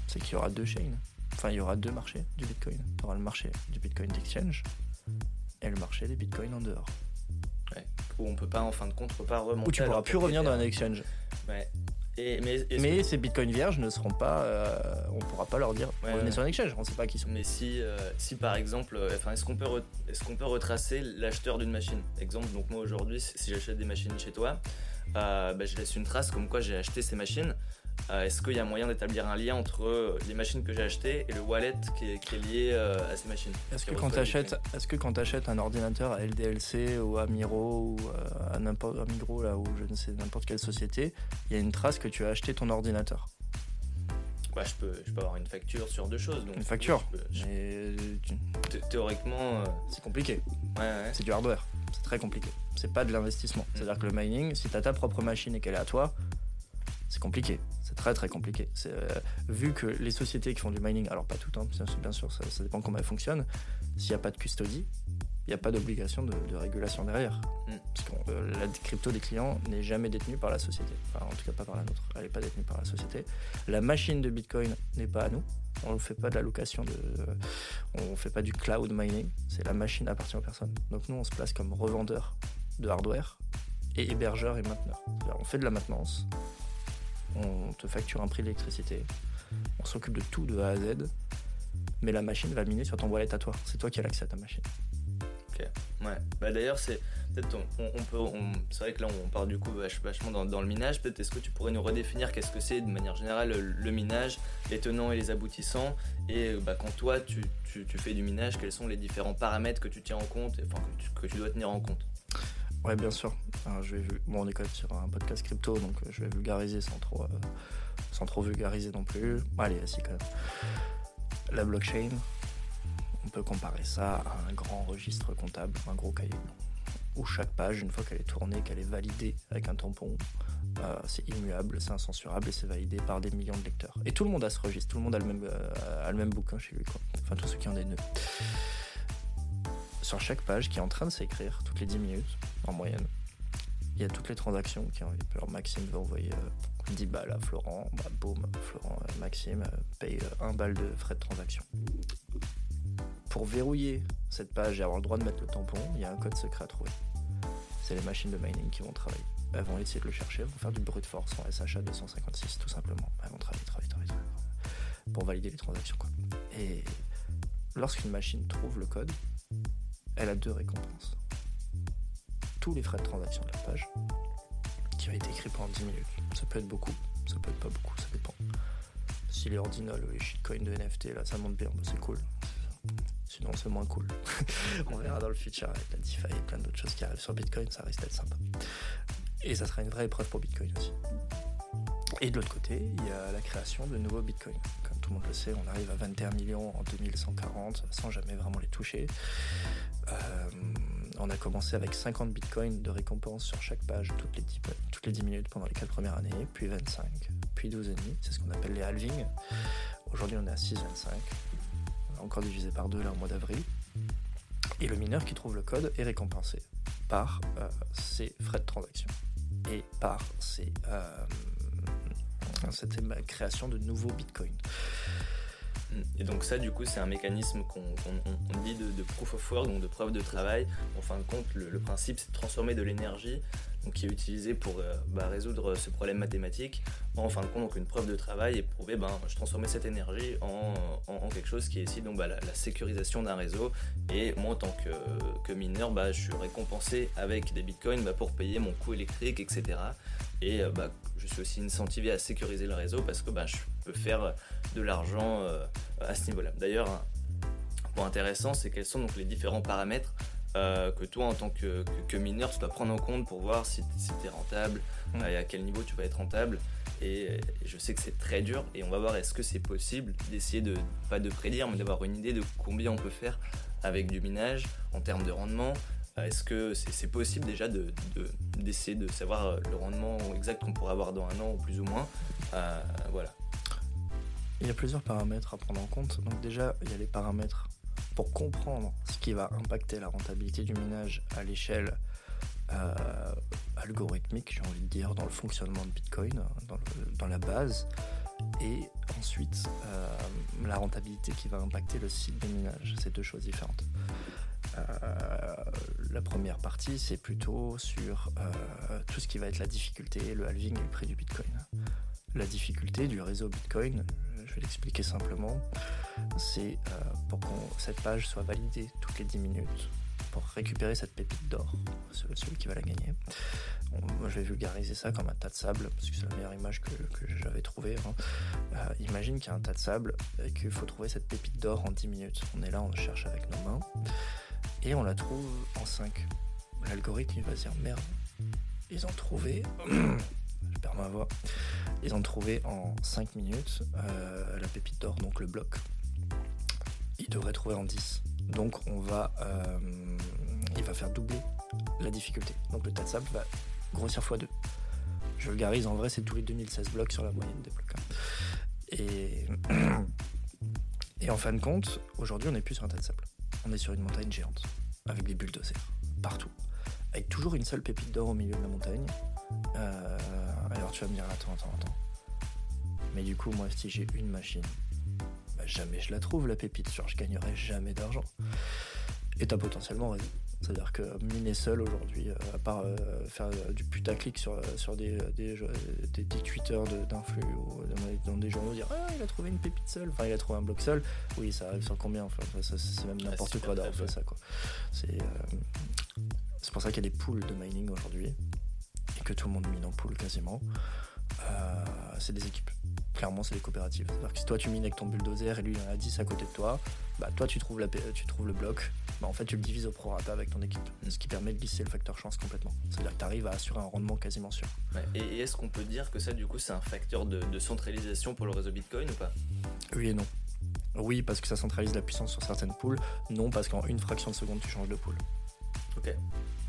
C'est qu'il y aura deux chains. Enfin, il y aura deux marchés du Bitcoin. Il y aura le marché du Bitcoin d'exchange et le marché des Bitcoins en dehors. Ouais. Où on peut pas, en fin de compte, pas remonter. Où tu pourras plus revenir dans un exchange. Ouais mais, ces bitcoins vierges ne seront pas. Euh, on pourra pas leur dire revenez sur un exchange, on sait pas qui sont. Mais si, euh, si par exemple, euh, enfin, est-ce qu'on peut, est-ce qu'on peut retracer l'acheteur d'une machine? Exemple, donc moi aujourd'hui, si j'achète des machines chez toi, bah, je laisse une trace comme quoi j'ai acheté ces machines. Est-ce qu'il y a moyen d'établir un lien entre les machines que j'ai achetées et le wallet qui est, lié à ces machines Est-ce que, quand tu achètes, est-ce que quand tu achètes un ordinateur à LDLC ou à Miro ou à n'importe Migros là ou je ne sais n'importe quelle société, il y a une trace que tu as acheté ton ordinateur? Bah, je, peux, je peux avoir une facture sur deux choses. Donc une facture Théoriquement. Euh, c'est compliqué. Ouais, C'est du hardware. C'est très compliqué. C'est pas de l'investissement. Mm. C'est-à-dire que le mining, si tu as ta propre machine et qu'elle est à toi, c'est compliqué. C'est très très compliqué. Euh, vu que les sociétés qui font du mining, alors pas tout, hein, bien sûr, ça, ça dépend comment elles fonctionnent, s'il n'y a pas de custody, il n'y a pas d'obligation de, régulation derrière. Mm. Parce que euh, la crypto des clients n'est jamais détenue par la société. Enfin, en tout cas, pas par la nôtre. Elle n'est pas détenue par la société. La machine de Bitcoin n'est pas à nous. On ne fait pas de la location, de, on ne fait pas du cloud mining. C'est la machine appartient aux personnes. Donc nous, on se place comme revendeur de hardware et hébergeur et mainteneur. On fait de la maintenance. On te facture un prix d'électricité. On s'occupe de tout de A à Z. Mais la machine va miner sur ton wallet à toi. C'est toi qui as l'accès à ta machine. Ouais. Bah d'ailleurs, c'est peut-être on, peut, c'est vrai que là on parle du coup vachement dans, le minage. Peut-être est-ce que tu pourrais nous redéfinir qu'est-ce que c'est de manière générale le, minage, les tenants et les aboutissants, et bah, quand toi tu, fais du minage, quels sont les différents paramètres que tu tiens en compte, enfin que tu, dois tenir en compte? Ouais, bien sûr. vais, bon, on est quand même sur un podcast crypto, donc euh, je vais vulgariser sans trop, euh, sans trop vulgariser non plus. Allez, si quand même. La blockchain, on peut comparer ça à un grand registre comptable, un gros cahier où chaque page, une fois qu'elle est tournée, qu'elle est validée avec un tampon, euh, c'est immuable, c'est incensurable et c'est validé par des millions de lecteurs. Et tout le monde a ce registre, tout le monde a le même, euh, le même bouquin chez lui, quoi. enfin tous ceux qui ont des nœuds. Sur chaque page qui est en train de s'écrire, toutes les 10 minutes en moyenne, il y a toutes les transactions qui ont Alors Maxime va envoyer 10 euh, balles à Florent, bah, boum, Florent, Maxime paye 1 balle de frais de transaction pour verrouiller cette page et avoir le droit de mettre le tampon, il y a un code secret à trouver. C'est les machines de mining qui vont travailler. Elles vont essayer de le chercher, elles vont faire du brute force en SHA 256 tout simplement. Elles vont travailler, travailler, travailler, pour valider les transactions. Et lorsqu'une machine trouve le code, elle a deux récompenses. Tous les frais de transaction de la page, qui ont été écrits pendant 10 minutes. Ça peut être beaucoup, ça peut être pas beaucoup, ça dépend. Si les ordinals ou les shitcoins de NFT, là, ça monte bien, bah, c'est cool. Sinon, c'est moins cool. *laughs* On verra dans le futur avec la DeFi et plein d'autres choses qui arrivent sur Bitcoin, ça risque d'être sympa. Et ça sera une vraie épreuve pour Bitcoin aussi. Et de l'autre côté, il y a la création de nouveaux Bitcoins. Comme tout le monde le sait, on arrive à 21 millions en 2140 sans jamais vraiment les toucher. Euh, on a commencé avec 50 bitcoins de récompense sur chaque page toutes les 10, toutes les 10 minutes pendant les 4 premières années, puis 25, puis 12,5. C'est ce qu'on appelle les halvings. Aujourd'hui, on est à 6,25 encore divisé par deux là au mois d'avril. Et le mineur qui trouve le code est récompensé par euh, ses frais de transaction et par ses, euh, cette création de nouveaux bitcoins. Et donc ça, du coup, c'est un mécanisme qu'on dit de, proof of work, donc de preuve de travail. En fin de compte, le, principe, c'est de transformer de l'énergie qui est utilisée pour euh, bah, résoudre ce problème mathématique en fin de compte donc une preuve de travail et prouver ben je transformais cette énergie en, quelque chose qui est ici donc bah, la, sécurisation d'un réseau et moi en tant que, mineur bah, je suis récompensé avec des bitcoins pour payer mon coût électrique etc et euh, bah, je suis aussi incentivé à sécuriser le réseau parce que bah, je peux faire de l'argent euh, à ce niveau-là. D'ailleurs, un point intéressant, c'est quels sont donc les différents paramètres euh, que toi, en tant que, mineur, tu dois prendre en compte pour voir si, tu es rentable mmh. et à quel niveau tu vas être rentable. Et, je sais que c'est très dur et on va voir est-ce que c'est possible d'essayer de, pas de prédire, mais d'avoir une idée de combien on peut faire avec du minage en termes de rendement, euh, est-ce que c'est possible déjà d'essayer de, savoir euh, le rendement exact qu'on pourrait avoir dans un an ou plus ou moins euh, Voilà. Il y a plusieurs paramètres à prendre en compte. Donc déjà, il y a les paramètres pour comprendre ce qui va impacter la rentabilité du minage à l'échelle algorithmique, j'ai envie de dire, dans le fonctionnement de Bitcoin, dans, la base. Et ensuite, la rentabilité qui va impacter le site de minage. C'est deux choses différentes. Euh, la première partie, c'est plutôt sur euh, tout ce qui va être la difficulté, le halving et le prix du Bitcoin. La difficulté du réseau Bitcoin, je vais l'expliquer simplement, c'est euh, pour que cette page soit validée toutes les 10 minutes pour récupérer cette pépite d'or, celui qui va la gagner. moi, je vais vulgariser ça comme un tas de sable, parce que c'est la meilleure image que, j'avais trouvée. Hein. Imagine qu'il y a un tas de sable et qu'il faut trouver cette pépite d'or en 10 minutes. On est là, on cherche avec nos mains, et on la trouve en 5. L'algorithme, il va se dire merde, ils ont trouvé. *clears throat* je perds ma voix. Ils ont trouvé en 5 minutes euh, la pépite d'or, donc le bloc. Ils devraient trouver en 10. Donc on va, euh, il va faire doubler la difficulté. Donc le tas de sable va grossir x2. Je vulgarise, en vrai c'est tous les 2016 blocs sur la moyenne des blocs. Hein. Et, *clears throat* et en fin de compte, aujourd'hui on n'est plus sur un tas de sable. On est sur une montagne géante, avec des bulldozers, partout. Avec toujours une seule pépite d'or au milieu de la montagne. Euh, alors tu vas me dire, attends, attends, attends. Mais du coup, moi, si j'ai une machine jamais je la trouve la pépite, genre je gagnerai jamais d'argent. Et t'as potentiellement raison. C'est-à-dire que miner seul aujourd'hui, euh, à part euh, faire euh, du putaclic sur, sur des, des, des, des tweeters d'influx ou dans des journaux, dire Ah, il a trouvé une pépite seule, enfin il a trouvé un bloc seul. Oui, ça arrive sur combien Enfin, c'est même n'importe quoi d'avoir fait ça. quoi. C'est pour ça qu'il y a des pools de mining aujourd'hui et que tout le monde mine en pool quasiment. c'est des équipes clairement, c'est des coopératives. C'est-à-dire que si toi tu mines avec ton bulldozer et lui il en a 10 à côté de toi, bah toi tu trouves, la, tu trouves le bloc, bah en fait tu le divises au prorata avec ton équipe. Ce qui permet de glisser le facteur chance complètement. C'est-à-dire que tu arrives à assurer un rendement quasiment sûr. Et, est-ce qu'on peut dire que ça du coup c'est un facteur de, centralisation pour le réseau Bitcoin ou pas? Oui et non. Oui, parce que ça centralise la puissance sur certaines poules. Non, parce qu'en une fraction de seconde, tu changes de poule. Ok.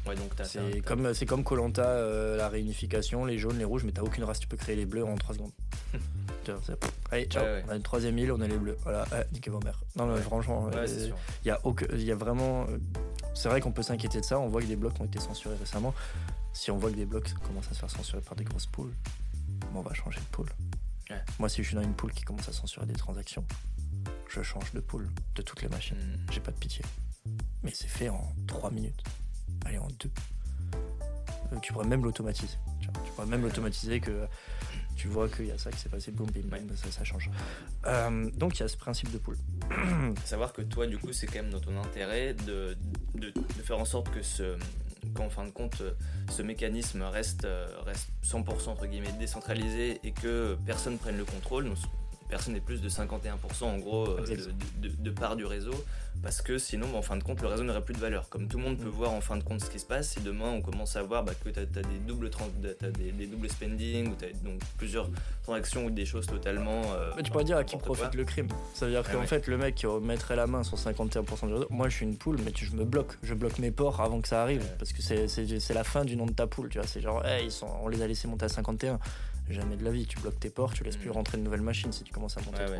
Ouais, donc c'est comme c'est comme Colanta, euh, la réunification, les jaunes, les rouges, mais t'as aucune race, tu peux créer les bleus en 3 secondes. *laughs* Allez, ciao. On a une troisième île, on a les bleus. Voilà, niquez vos mères. Non, mais franchement, il euh, y, a y a vraiment. Euh, c'est vrai qu'on peut s'inquiéter de ça. On voit que des blocs ont été censurés récemment. Si on voit que des blocs commencent à se faire censurer par des grosses poules, on va changer de poule. Moi, si je suis dans une poule qui commence à censurer des transactions, je change de poule de toutes les machines. Hmm. J'ai pas de pitié. Mais c'est fait en 3 minutes. Allez, en 2. Euh, tu pourrais même l'automatiser. Tu pourrais même l'automatiser que tu vois qu'il y a ça qui s'est passé, boum, bim, ça, ça, change. Euh, donc il y a ce principe de pool. *coughs* Savoir que toi, du coup, c'est quand même dans ton intérêt de, de, faire en sorte que ce, qu'en fin de compte, ce mécanisme reste, reste 100% entre guillemets décentralisé et que personne prenne le contrôle personne n'est plus de 51% en gros euh, de, part du réseau parce que sinon en fin de compte le réseau n'aurait plus de valeur. Comme tout le monde peut mm. voir en fin de compte ce qui se passe si demain on commence à voir bah, que tu as, des doubles as des, doubles spending ou tu as donc plusieurs transactions ou des choses totalement euh, tu pourrais dire à qui profite le crime. Ça veut dire qu'en fait le mec qui mettrait la main sur 51% du réseau moi je suis une poule mais tu, je me bloque. Je bloque mes ports avant que ça arrive parce que c'est la fin du nom de ta poule tu vois. C'est genre ils sont, on les a laissés monter à 51 jamais de la vie. Tu bloques tes ports, tu laisses plus mm. rentrer de nouvelles machines si tu commences à monter trop.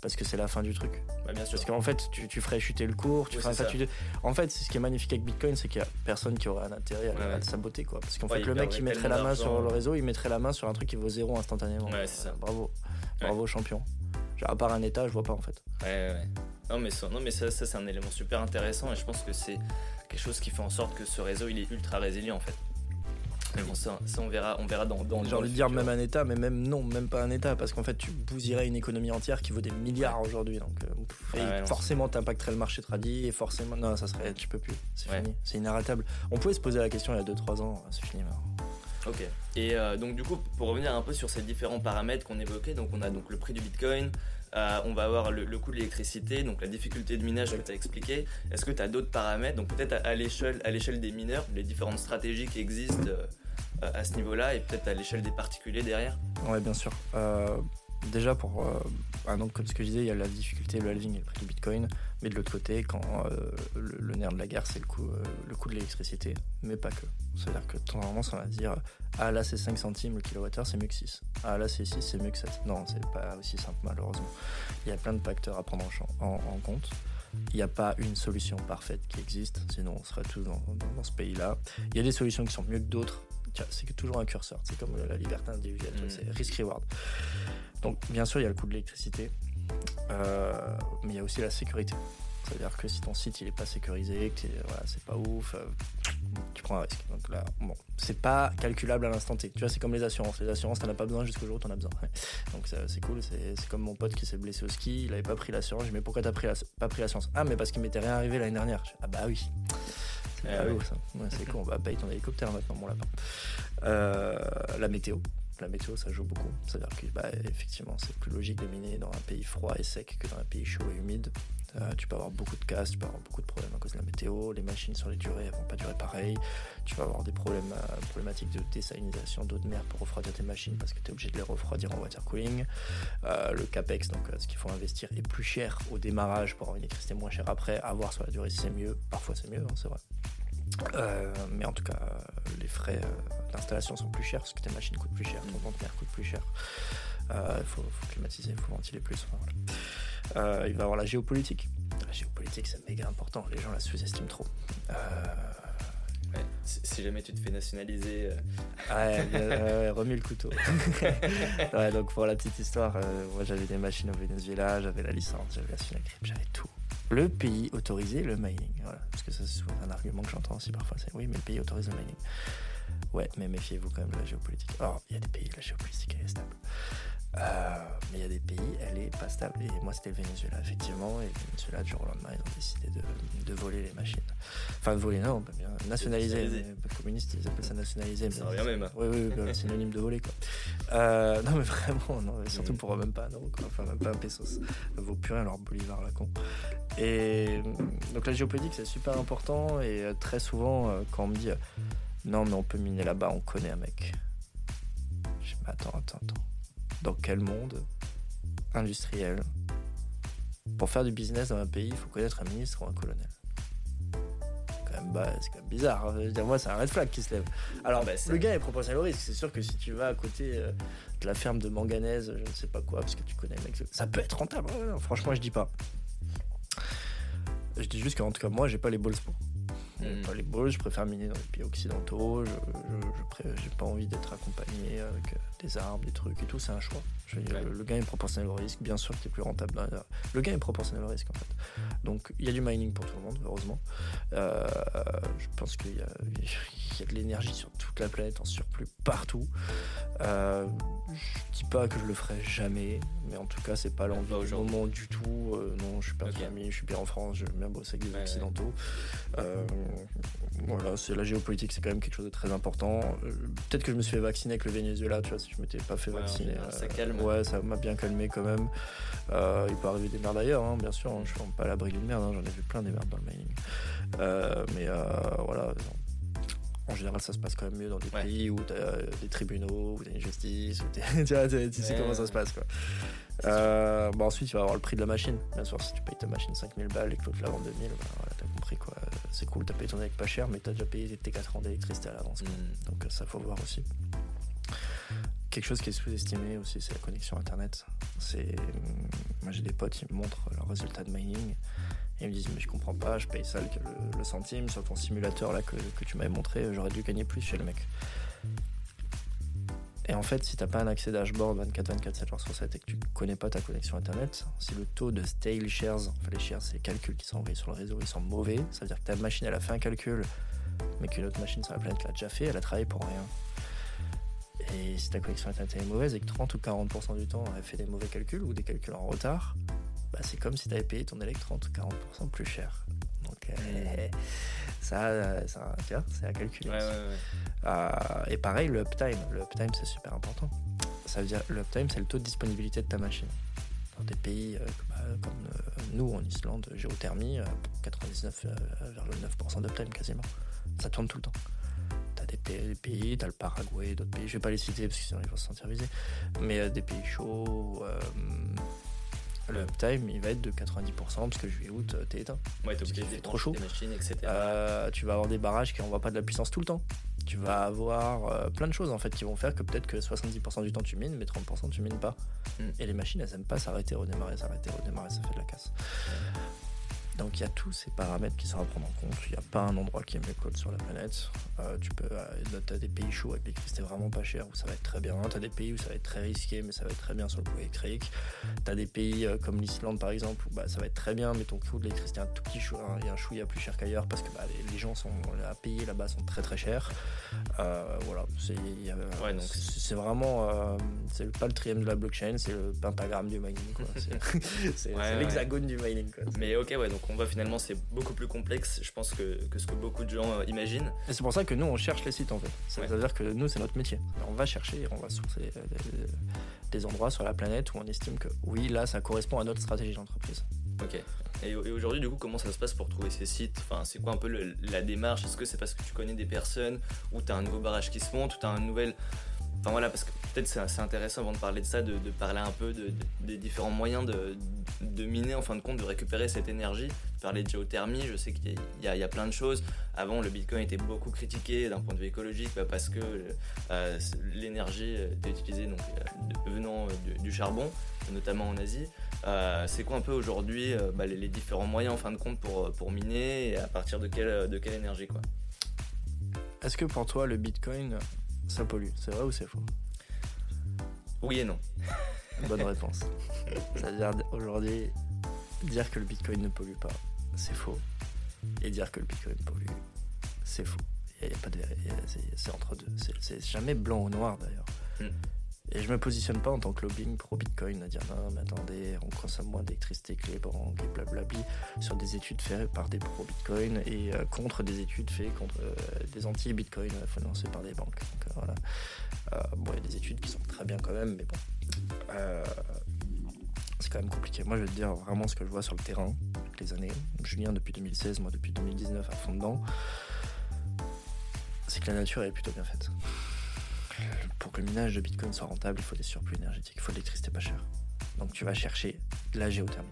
Parce que c'est la fin du truc. Bah, bien sûr. Parce qu'en fait, tu, ferais chuter le cours. Tu ferais, En fait, ce qui est magnifique avec Bitcoin, c'est qu'il y a personne qui aurait un intérêt à, à saboter. Quoi. Parce qu'en fait, le mec qui mettrait la main sur le réseau, il mettrait la main sur un truc qui vaut zéro instantanément. Ouais, c'est ça. Bravo. Bravo, champion. à part un état, je vois pas en fait. Ouais, ouais. Non, mais ça, non, mais ça, ça c'est un élément super intéressant et je pense que c'est quelque chose qui fait en sorte que ce réseau il est ultra résilient en fait. Mais bon, ça, on verra, on verra dans. dans J'ai envie de dire même un État, mais même non, même pas un État, parce qu'en fait, tu bousillerais une économie entière qui vaut des milliards aujourd'hui. Donc, euh, forcément, t'impacterais le marché tradit, et forcément, non, ça serait, tu peux plus, c'est fini, c'est inarrêtable. On pouvait se poser la question il y a 2-3 ans, c'est fini. Ok. Et euh, donc du coup, pour revenir un peu sur ces différents paramètres qu'on évoquait, donc on a donc le prix du Bitcoin, euh, on va avoir le, coût de l'électricité, donc la difficulté de minage que tu as expliqué. Est-ce que tu as d'autres paramètres? Donc peut-être à, l'échelle, à l'échelle des mineurs, les différentes stratégies qui existent euh, à ce niveau-là et peut-être à l'échelle des particuliers derrière Oui, bien sûr. Euh, déjà, pour euh, donc, comme ce que je disais, il y a la difficulté, le halving et le prix du bitcoin. Mais de l'autre côté, quand le, nerf de la guerre, c'est le coût, le coût de l'électricité. Mais pas que. C'est-à-dire que normalement, ça va dire Ah là, c'est 5 centimes le kilowattheure, c'est mieux que 6. Ah là, c'est 6, c'est mieux que 7. Non, c'est pas aussi simple, malheureusement. Il y a plein de facteurs à prendre en, en, compte. Il n'y a pas une solution parfaite qui existe, sinon on serait tous dans ce pays-là. Il y a des solutions qui sont mieux que d'autres, c'est toujours un curseur. C'est comme la liberté individuelle, mm. c'est risk-reward. Donc, bien sûr, il y a le coût de l'électricité, euh, mais il y a aussi la sécurité. C'est-à-dire que si ton site il est pas sécurisé, que voilà, c'est pas ouf, euh, tu prends un risque. Donc là, bon, c'est pas calculable à l'instant T. Tu vois, c'est comme les assurances. Les assurances, t'en as pas besoin jusqu'au jour où t'en as besoin. *laughs* Donc c'est cool. C'est comme mon pote qui s'est blessé au ski, il avait pas pris l'assurance. Je dis, mais pourquoi t'as pris pas pris l'assurance? Ah, mais parce qu'il m'était rien arrivé l'année dernière. ah bah oui Ah pas ouais. ça. Ouais, c'est con, bah paye ton hélicoptère maintenant, mon lapin. Euh, la météo. La météo, ça joue beaucoup. C'est-à-dire que, bah, effectivement, c'est plus logique de miner dans un pays froid et sec que dans un pays chaud et humide. Euh, tu peux avoir beaucoup de casse, tu peux avoir beaucoup de problèmes à cause de la météo. Les machines sur les durées, elles vont pas durer pareil. Tu vas avoir des problèmes, euh, problématiques de désalinisation d'eau de mer pour refroidir tes machines parce que tu es obligé de les refroidir en water cooling. Euh, le capex, donc ce qu'il faut investir, est plus cher au démarrage pour avoir une électricité moins chère après. À voir sur la durée c'est mieux. Parfois c'est mieux, hein, c'est vrai. Euh, mais en tout cas, euh, les frais euh, d'installation sont plus chers parce que tes machines coûtent plus cher, ton conteneur coûte plus cher. Euh, Il faut, faut climatiser, il faut ventiler plus. enfin, voilà. Euh, il va y avoir la géopolitique. La géopolitique, c'est méga important. Les gens la sous-estiment trop. Euh, Ouais. Si, jamais tu te fais nationaliser. euh, *laughs* Ouais, euh, remue le couteau. *laughs* ouais, donc pour la petite histoire, euh, moi j'avais des machines au Venezuela, j'avais la licence, j'avais la Sunacrip, j'avais tout. Le pays autorisait le mining, voilà. Parce que ça c'est un argument que j'entends aussi parfois, c'est oui mais le pays autorise le mining. Ouais, mais méfiez-vous quand même de la géopolitique. Alors, il y a des pays, la géopolitique est stable. Euh, mais il y a des pays, elle est pas stable. Et moi, c'était le Venezuela, effectivement. Et le Venezuela, du jour au lendemain, ils ont décidé de, de voler les machines. Enfin, de voler, non, bien. Nationaliser. Les communistes, ils appellent ça nationaliser. Ça revient même. Oui, oui, oui, bah, synonyme de voler, quoi. Euh, non, mais vraiment, non, mais surtout Mhm. pour eux, même pas un euro, quoi. Enfin, même pas un pesos. Ça vaut plus rien leur bolivar, la con. Et donc, la géopolitique, c'est super important. Et euh, très souvent, quand on me dit non, mais on peut miner là-bas, on connaît un mec. Je dis, mais attends, attends, attends. Dans quel monde industriel pour faire du business dans un pays, il faut connaître un ministre ou un colonel? C'est quand même, bah, c'est quand même bizarre. hein. Je veux dire, moi, c'est un red flag qui se lève. Alors, Bah, c'est- le gars est proportionnel au risque. C'est sûr que si tu vas à côté euh, de la ferme de manganèse, je ne sais pas quoi, parce que tu connais le mec, ça peut être rentable. Ouais, franchement, je dis pas. Je dis juste qu'en tout cas, moi, j'ai pas les balls pour. Pas les je préfère miner dans les pays occidentaux. Je, pré- j'ai pas envie d'être accompagné avec euh, des armes, des trucs et tout. C'est un choix. Je veux dire, Ouais. le, le gain est proportionnel au risque. Bien sûr que tu es plus rentable. dans la- Le gain est proportionnel au risque en fait. Donc il y a du mining pour tout le monde, heureusement. Euh, je pense qu'il y a, *laughs* il y a de l'énergie sur toute la planète en surplus partout. Euh, je dis pas que je le ferai jamais, mais en tout cas c'est pas l'envie aujourd'hui. moment du tout. Euh, non, je suis pas Ok. famille, je suis bien en France, je bien bosser avec des Ouais, occidentaux. Voilà, c'est la géopolitique, c'est quand même quelque chose de très important. Euh, Peut-être que je me suis fait vacciner avec le Venezuela, tu vois, si je m'étais pas fait Ouais, vacciner. ça euh, calme. Ouais, ça m'a bien calmé quand même. Euh, il peut arriver des merdes ailleurs, hein, bien sûr. hein, je suis pas à l'abri d'une merde, hein, j'en ai vu plein des merdes dans le mining. Euh, mais voilà. En général, ça se passe quand même mieux dans des Ouais. pays où tu as des tribunaux, où tu as une justice, où *laughs* tu, sais Ouais, comment ça ouais. se passe. Quoi. Euh, bon, ensuite, tu vas avoir le prix de la machine. Bien sûr, si tu payes ta machine 5000 balles et que l'autre la vend 2000, bah, voilà, t'as compris quoi. C'est cool, t'as payé ton élec pas cher, mais t'as déjà payé tes 4 ans d'électricité à l'avance. Mhm. Donc ça faut voir aussi. Quelque chose qui est sous-estimé aussi, c'est la connexion internet. C'est moi j'ai des potes, ils me montrent leurs résultats de mining et ils me disent mais je comprends pas, je paye ça le, le- le centime sur ton simulateur là que, que tu m'avais montré, j'aurais dû gagner plus chez le mec. Et en fait, si t'as pas un accès dashboard 24-24 7 jours sur 7 et que tu connais pas ta connexion internet, si le taux de stale shares, enfin les shares c'est les calculs qui sont envoyés sur le réseau, ils sont mauvais, ça veut dire que ta machine elle a fait un calcul, mais qu'une autre machine sur la planète l'a déjà fait, elle a travaillé pour rien. Et si ta connexion internet est mauvaise et que 30 ou 40% du temps elle fait des mauvais calculs ou des calculs en retard, bah c'est comme si tu avais payé ton élect 30 ou 40% plus cher. Donc euh, *laughs* ça, euh, ça, tu vois, c'est à calculer. Ouais, aussi. ouais, ouais. Euh, et pareil, le uptime. Le uptime, c'est super important. Ça veut dire, le uptime, c'est le taux de disponibilité de ta machine. Dans des pays euh, comme, euh, nous, en Islande, géothermie, euh, 99,9% d'uptime quasiment. Ça tourne tout le temps. T'as des pays, t'as le Paraguay, d'autres pays, je vais pas les citer parce que sinon ils vont se sentir visés, mais des pays chauds, le uptime, il va être de 90% parce que juillet-août, euh, t'es éteint. Ouais, t'es Parce obligé qu'il de fait trop chaud. des machines, etc. Euh, tu vas avoir des barrages qui envoient pas de la puissance tout le temps. Tu vas avoir euh, plein de choses en fait qui vont faire que peut-être que 70% du temps tu mines, mais 30% tu mines pas. Mm. Et les machines elles aiment pas s'arrêter, redémarrer, s'arrêter, redémarrer, ça fait de la casse. Donc il y a tous ces paramètres qui sont à prendre en compte. Il n'y a pas un endroit qui est mieux que l'autre sur la planète. Euh, tu peux, euh, as des pays chauds avec l'électricité vraiment pas chère où ça va être très bien. Tu as des pays où ça va être très risqué mais ça va être très bien sur le coût électrique. Tu as des pays euh, comme l'Islande par exemple où bah, ça va être très bien mais ton coût de l'électricité est un tout petit chou, hein, il y a un chouïa plus cher qu'ailleurs parce que bah, les, les gens sont à payer là-bas sont très très chers. Euh, voilà, c'est Ouais, vraiment c'est pas le trième de la blockchain, c'est le pentagramme du mining. *laughs* *laughs* C'est Ouais, ouais. l'hexagone du mining quoi. Mais ok, ouais, donc qu'on voit finalement c'est beaucoup plus complexe, je pense, que, ce que beaucoup de gens euh, imaginent. Et c'est pour ça que nous, on cherche les sites en fait. Ça veut dire que nous, c'est notre métier. On va chercher, on va sourcer euh, des endroits sur la planète où on estime que oui, là, ça correspond à notre stratégie d'entreprise. Ok. Et, aujourd'hui, du coup, comment ça se passe pour trouver ces sites? Enfin, c'est quoi un peu la démarche? Est-ce que c'est parce que tu connais des personnes ou tu as un nouveau barrage qui se monte ou tu as un nouvel Enfin voilà, parce que peut-être c'est intéressant avant de parler de ça, de, parler un peu des différents moyens de, miner, en fin de compte, de récupérer cette énergie. Parler de géothermie, je sais qu'il y, a plein de choses. Avant, le Bitcoin était beaucoup critiqué d'un point de vue écologique bah, parce que euh, l'énergie était utilisée donc, euh, venant du, charbon, notamment en Asie. Euh, c'est quoi un peu aujourd'hui bah, les, différents moyens en fin de compte pour, pour miner et à partir de quelle, de quelle énergie quoi? Est-ce que pour toi le Bitcoin ça pollue. C'est vrai ou c'est faux Oui et non. *laughs* Bonne réponse. C'est-à-dire aujourd'hui, dire que le Bitcoin ne pollue pas, c'est faux. Et dire que le Bitcoin pollue, c'est faux. Il n'y a, pas de c'est entre deux. C'est jamais blanc ou noir d'ailleurs. Hmm. Et je me positionne pas en tant que lobbying pro Bitcoin à dire non, mais attendez, on consomme moins d'électricité que les banques et blablabla sur des études faites par des pro Bitcoin et euh, contre des études faites contre euh, des anti-Bitcoin euh, financées par des banques. Donc voilà. bon, il y a des études qui sont très bien quand même, mais bon. c'est quand même compliqué. Moi, je vais te dire vraiment ce que je vois sur le terrain avec les années. Julien depuis 2016, moi depuis 2019 à fond dedans. C'est que la nature est plutôt bien faite pour que le minage de Bitcoin soit rentable, il faut des surplus énergétiques, il faut de l'électricité pas chère. Donc tu vas chercher la géothermie,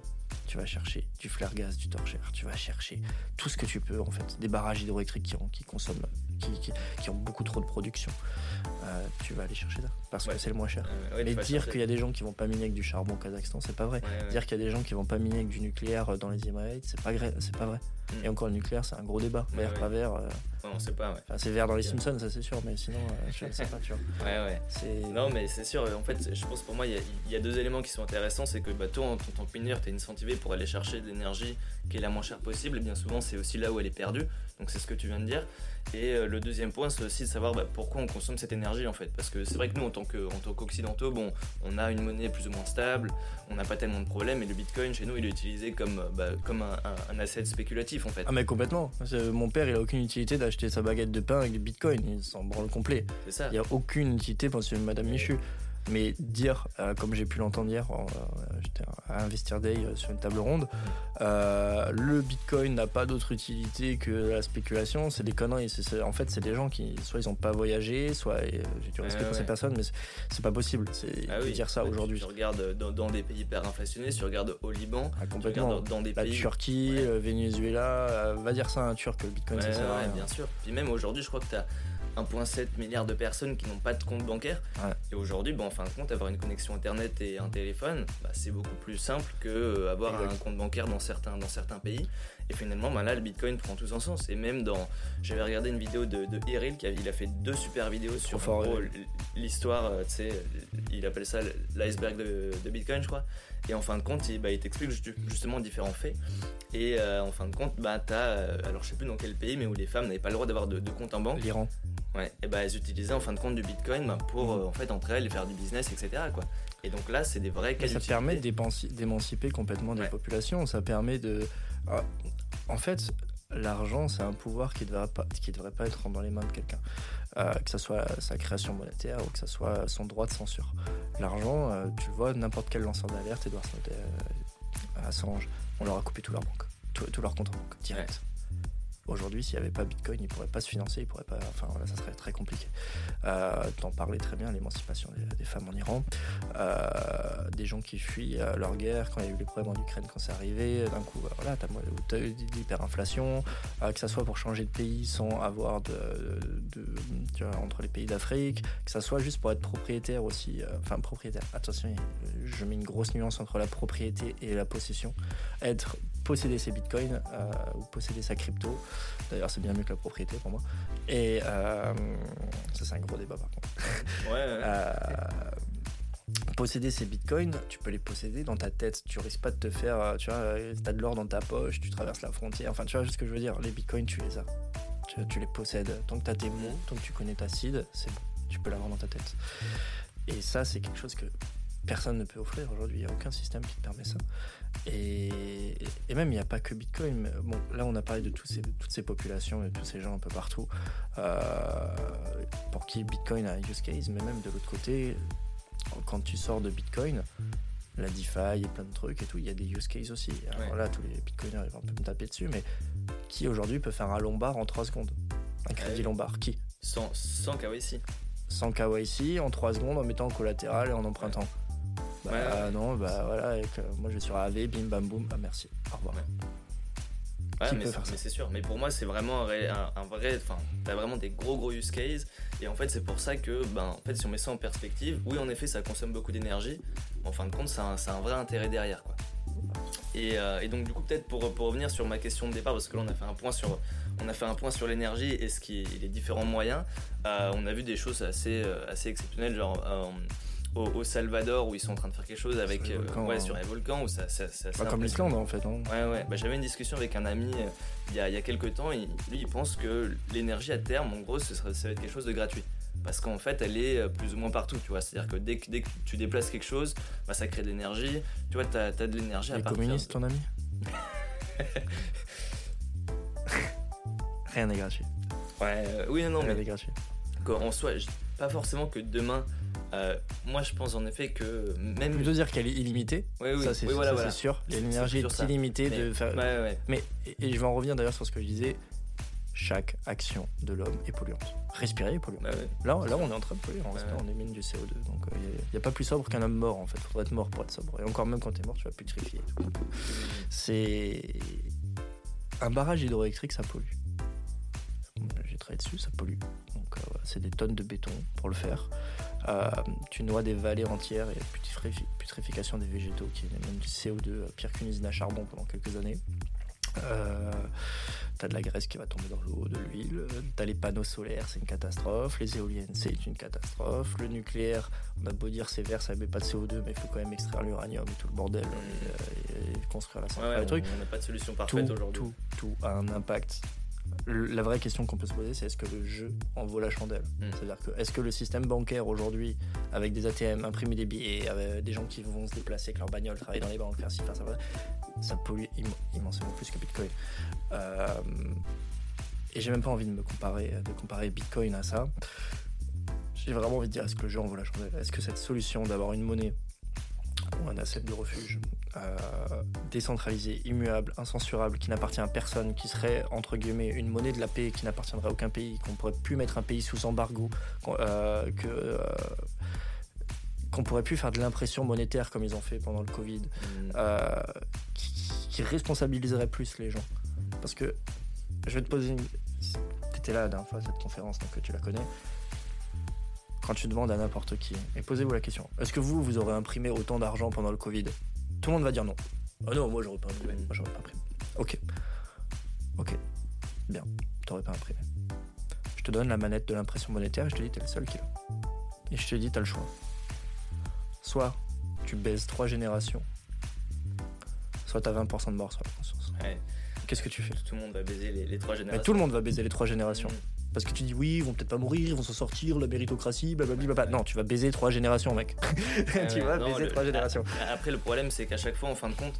tu vas chercher du flare gaz, du torchère, tu vas chercher tout ce que tu peux en fait, des barrages hydroélectriques qui, qui consomment, qui, ont beaucoup trop de production. Euh, tu vas aller chercher ça parce que c'est le moins cher. Euh, Mais dire qu'il y a des gens qui vont pas miner avec du charbon au Kazakhstan, c'est pas vrai. dire qu'il y a des gens qui vont pas miner avec du nucléaire dans les Emirates, c'est pas, c'est pas vrai. Mm. Et encore le nucléaire, c'est un gros débat. Vert, pas vert. Euh, on sait pas, c'est vert dans les Simpsons, ça c'est sûr, mais sinon, je ne sais pas, tu vois. *laughs* Ouais, ouais. Non, mais c'est sûr, en fait, je pense pour moi, il y, a deux éléments qui sont intéressants. C'est que bah, toi, en, tant que mineur, tu es incentivé pour aller chercher de l'énergie qui est la moins chère possible. Et bien souvent, c'est aussi là où elle est perdue. Donc, c'est ce que tu viens de dire. Et euh, le deuxième point, c'est aussi de savoir bah, pourquoi on consomme cette énergie en fait. Parce que c'est vrai que nous, en tant qu'occidentaux, bon, on a une monnaie plus ou moins stable, on n'a pas tellement de problèmes, et le bitcoin chez nous, il est utilisé comme, bah, comme un, un, asset spéculatif en fait. Ah, mais complètement. Mon père, il a aucune utilité d'acheter sa baguette de pain avec du bitcoin, il s'en branle complet. C'est ça. Il n'y a aucune utilité pour Madame Michu. Mais dire, euh, comme j'ai pu l'entendre hier, euh, j'étais à Investir Day euh, sur une table ronde, le Bitcoin n'a pas d'autre utilité que la spéculation, c'est des conneries. en fait, c'est des gens qui, soit ils n'ont pas voyagé, soit j'ai du respect pour ces personnes, mais c'est pas possible ah de dire ça aujourd'hui. Tu regardes dans, des pays hyper inflationnés, tu regardes au Liban, ah, complètement. dans, des la Turquie, Venezuela, va dire ça à un Turc, le Bitcoin, ça sert à rien. Bien sûr. Puis même aujourd'hui, je crois que tu as 1,7 milliard de personnes qui n'ont pas de compte bancaire. Et aujourd'hui, bon, en fin de compte, avoir une connexion Internet et un téléphone, bah, c'est beaucoup plus simple qu'avoir euh, un compte bancaire dans certains, dans certains pays. Et finalement, bah, là, le Bitcoin prend tout son sens. Et même dans. J'avais regardé une vidéo de, de Eril, qui a, il a fait deux super vidéos sur l'histoire, euh, tu sais, il appelle ça l'iceberg de, Bitcoin, je crois. Et en fin de compte, il, bah, il t'explique justement différents faits. Et euh, en fin de compte, bah, as, alors je sais plus dans quel pays, mais où les femmes n'avaient pas le droit d'avoir de, de compte en banque. L'Iran. Ouais, et bah elles utilisaient en fin de compte du Bitcoin bah, pour mhm. euh, en fait entre elles faire du business, etc. Quoi. Et donc là, c'est des vrais cas. Ça permet d'émanciper complètement des populations. Ça permet de. Ah, en fait, l'argent, c'est un pouvoir qui ne devrait pas, qui devrait pas être dans les mains de quelqu'un. Euh, que ce soit sa création monétaire ou que ce soit son droit de censure. L'argent, euh, tu vois, n'importe quel lanceur d'alerte, Edouard Snowden, Assange, on leur a coupé tout leur banque, tout, leur compte en banque, direct. Aujourd'hui, s'il n'y avait pas Bitcoin, ils ne pourraient pas se financer, ils pourraient pas. Enfin, ça serait très compliqué. Euh, T'en parlais très bien, l'émancipation des, femmes en Iran, euh, des gens qui fuient euh, leur guerre quand il y a eu les problèmes en Ukraine quand c'est arrivé. D'un coup, euh, voilà, t'as as eu l'hyperinflation, que ça soit pour changer de pays sans avoir de, vois, entre les pays d'Afrique, que ça soit juste pour être propriétaire aussi. Enfin, propriétaire. Attention, je mets une grosse nuance entre la propriété et la possession. Être posséder ses bitcoins euh, ou posséder sa crypto. D'ailleurs, c'est bien mieux que la propriété pour moi. Et euh, ça, c'est un gros débat par contre. *laughs* Euh, posséder ces bitcoins, tu peux les posséder dans ta tête. Tu risques pas de te faire, tu vois, t'as de l'or dans ta poche, tu traverses la frontière. Enfin, tu vois ce que je veux dire. Les bitcoins, tu les as. Tu, les possèdes. Tant que tu as tes mots, tant que tu connais ta seed, c'est bon. Tu peux l'avoir dans ta tête. Et ça, c'est quelque chose que personne ne peut offrir aujourd'hui. Il n'y a aucun système qui te permet ça. Et, et même, il n'y a pas que Bitcoin. Bon, là, on a parlé de, ces, toutes ces populations, de tous ces gens un peu partout, euh, pour qui Bitcoin a un use case. Mais même de l'autre côté, quand tu sors de Bitcoin, la DeFi et plein de trucs et tout, il y a des use cases aussi. Alors là, tous les Bitcoiners ils vont un peu me taper dessus, mais qui aujourd'hui peut faire un lombard en 3 secondes? Un crédit lombard, qui? Sans, sans KYC. Sans KYC, en 3 secondes, en mettant en collatéral et en empruntant. Bah non, bah voilà, moi je vais sur AV, bim bam boum, ah merci, au revoir. Ouais, mais c'est sûr. Mais pour moi, c'est vraiment un, vrai. Enfin, t'as vraiment des gros gros use cases. Et en fait, c'est pour ça que, ben, en fait, si on met ça en perspective, oui, en effet, ça consomme beaucoup d'énergie. En fin de compte, c'est un, un, vrai intérêt derrière, quoi. Et, euh, et donc, du coup, peut-être pour, pour, revenir sur ma question de départ, parce que là, on a fait un point sur, on a fait un point sur l'énergie et ce qui les différents moyens. Euh, on a vu des choses assez, euh, assez exceptionnelles, genre au, Salvador où ils sont en train de faire quelque chose avec sur, euh, ouais, sur un volcan où ça, ça, comme l'Islande en fait hein. ouais ouais. Bah, j'avais une discussion avec un ami euh, il, y a, il y a quelques temps et lui il pense que l'énergie à terme en gros ce ça va être quelque chose de gratuit. Parce qu'en fait elle est euh, plus ou moins partout tu vois. C'est à dire que dès, que dès que tu déplaces quelque chose bah, ça crée de l'énergie. Tu vois t'as as de l'énergie à partir communiste ton ami *laughs* rien n'est gratuit. Ouais oui non rien n'est gratuit. en soi pas forcément que demain euh, moi, je pense en effet que même. Plutôt dire qu'elle est illimitée. Oui, oui, ça c'est voilà, sûr. L'énergie est, illimitée. Mais, de faire... mais et, je vais en revenir d'ailleurs sur ce que je disais. Chaque action de l'homme est polluante. Respirer est polluant. là, là, on est en train de polluer. On, on émine du CO2. Donc, il euh, n'y a, pas plus sobre qu'un homme mort en fait. Il faudrait être mort pour être sobre. Et encore même quand tu es mort, tu vas putrifier. C'est. Un barrage hydroélectrique, ça pollue. J'ai travaillé dessus, ça pollue. Donc, euh, c'est des tonnes de béton pour le faire. Euh, tu noies des vallées entières et putréfication des végétaux qui même du CO2 euh, pire qu'une usine à charbon pendant quelques années. Euh, t'as de la graisse qui va tomber dans l'eau, de l'huile, t'as les panneaux solaires, c'est une catastrophe, les éoliennes, c'est une catastrophe, le nucléaire, on a beau dire c'est vert, ça met pas de CO2, mais il faut quand même extraire l'uranium et tout le bordel et, construire la centrale, ouais, On n'a pas de solution parfaite aujourd'hui. Tout, tout a un impact la vraie question qu'on peut se poser, c'est est-ce que le jeu en vaut la chandelle hmm. C'est-à-dire que est-ce que le système bancaire aujourd'hui, avec des ATM, imprimer des billets, avec des gens qui vont se déplacer avec leur bagnole, travailler dans les banques, faire ci, faire ça, ça pollue immensément plus que Bitcoin. Euh, et j'ai même pas envie de me comparer, de comparer Bitcoin à ça. J'ai vraiment envie de dire est-ce que le jeu en vaut la chandelle? Est-ce que cette solution d'avoir une monnaie ou un asset de refuge euh, décentralisé, immuable, incensurable, qui n'appartient à personne, qui serait entre guillemets une monnaie de la paix qui n'appartiendrait à aucun pays, qu'on pourrait plus mettre un pays sous embargo, euh, que euh, qu'on pourrait plus faire de l'impression monétaire comme ils ont fait pendant le Covid, mm. qui, responsabiliserait plus les gens. Parce que je vais te poser une. étais là la dernière fois à cette conférence, donc tu la connais quand tu demandes à n'importe qui, et posez-vous la question, est-ce que vous, vous aurez imprimé autant d'argent pendant le Covid? Tout le monde va dire non. Oh non, moi j'aurais pas imprimé. Moi j'aurais pas imprimé. Ok. Ok. Bien. T'aurais pas imprimé. Je te donne la manette de l'impression monétaire et je te dis t'es le seul qui l'a. Et je te dis t'as le choix. Soit tu baises trois générations, soit t'as 20% de mort sur la conscience. Qu'est-ce que tu fais? Tout le monde va baiser les, trois générations. tout le monde va baiser les trois générations. Parce que tu dis oui, ils vont peut-être pas mourir, ils vont s'en sortir, la méritocratie, blablabla. Non, tu vas baiser trois générations, mec. *laughs* tu vas baiser trois générations. Après, le problème, c'est qu'à chaque fois, en fin de compte,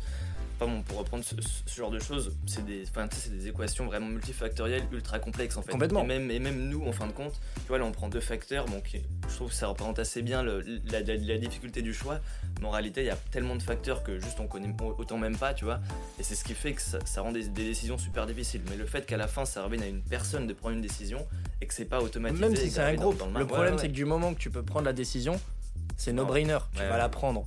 bon, pour reprendre ce, genre de choses, c'est des, des équations vraiment multifactorielles ultra complexes en fait. Complètement. Et même, et même nous, en fin de compte, tu vois, là on prend deux facteurs, bon, je trouve que ça représente assez bien le, la, difficulté du choix, mais en réalité, il y a tellement de facteurs que juste on connaît autant même pas, tu vois, et c'est ce qui fait que ça, rend des, décisions super difficiles. Mais le fait qu'à la fin, ça revienne à une personne de prendre une décision et que c'est pas automatisé. Même si c'est un groupe, le, problème c'est que du moment que tu peux prendre la décision, c'est no-brainer, tu vas la prendre.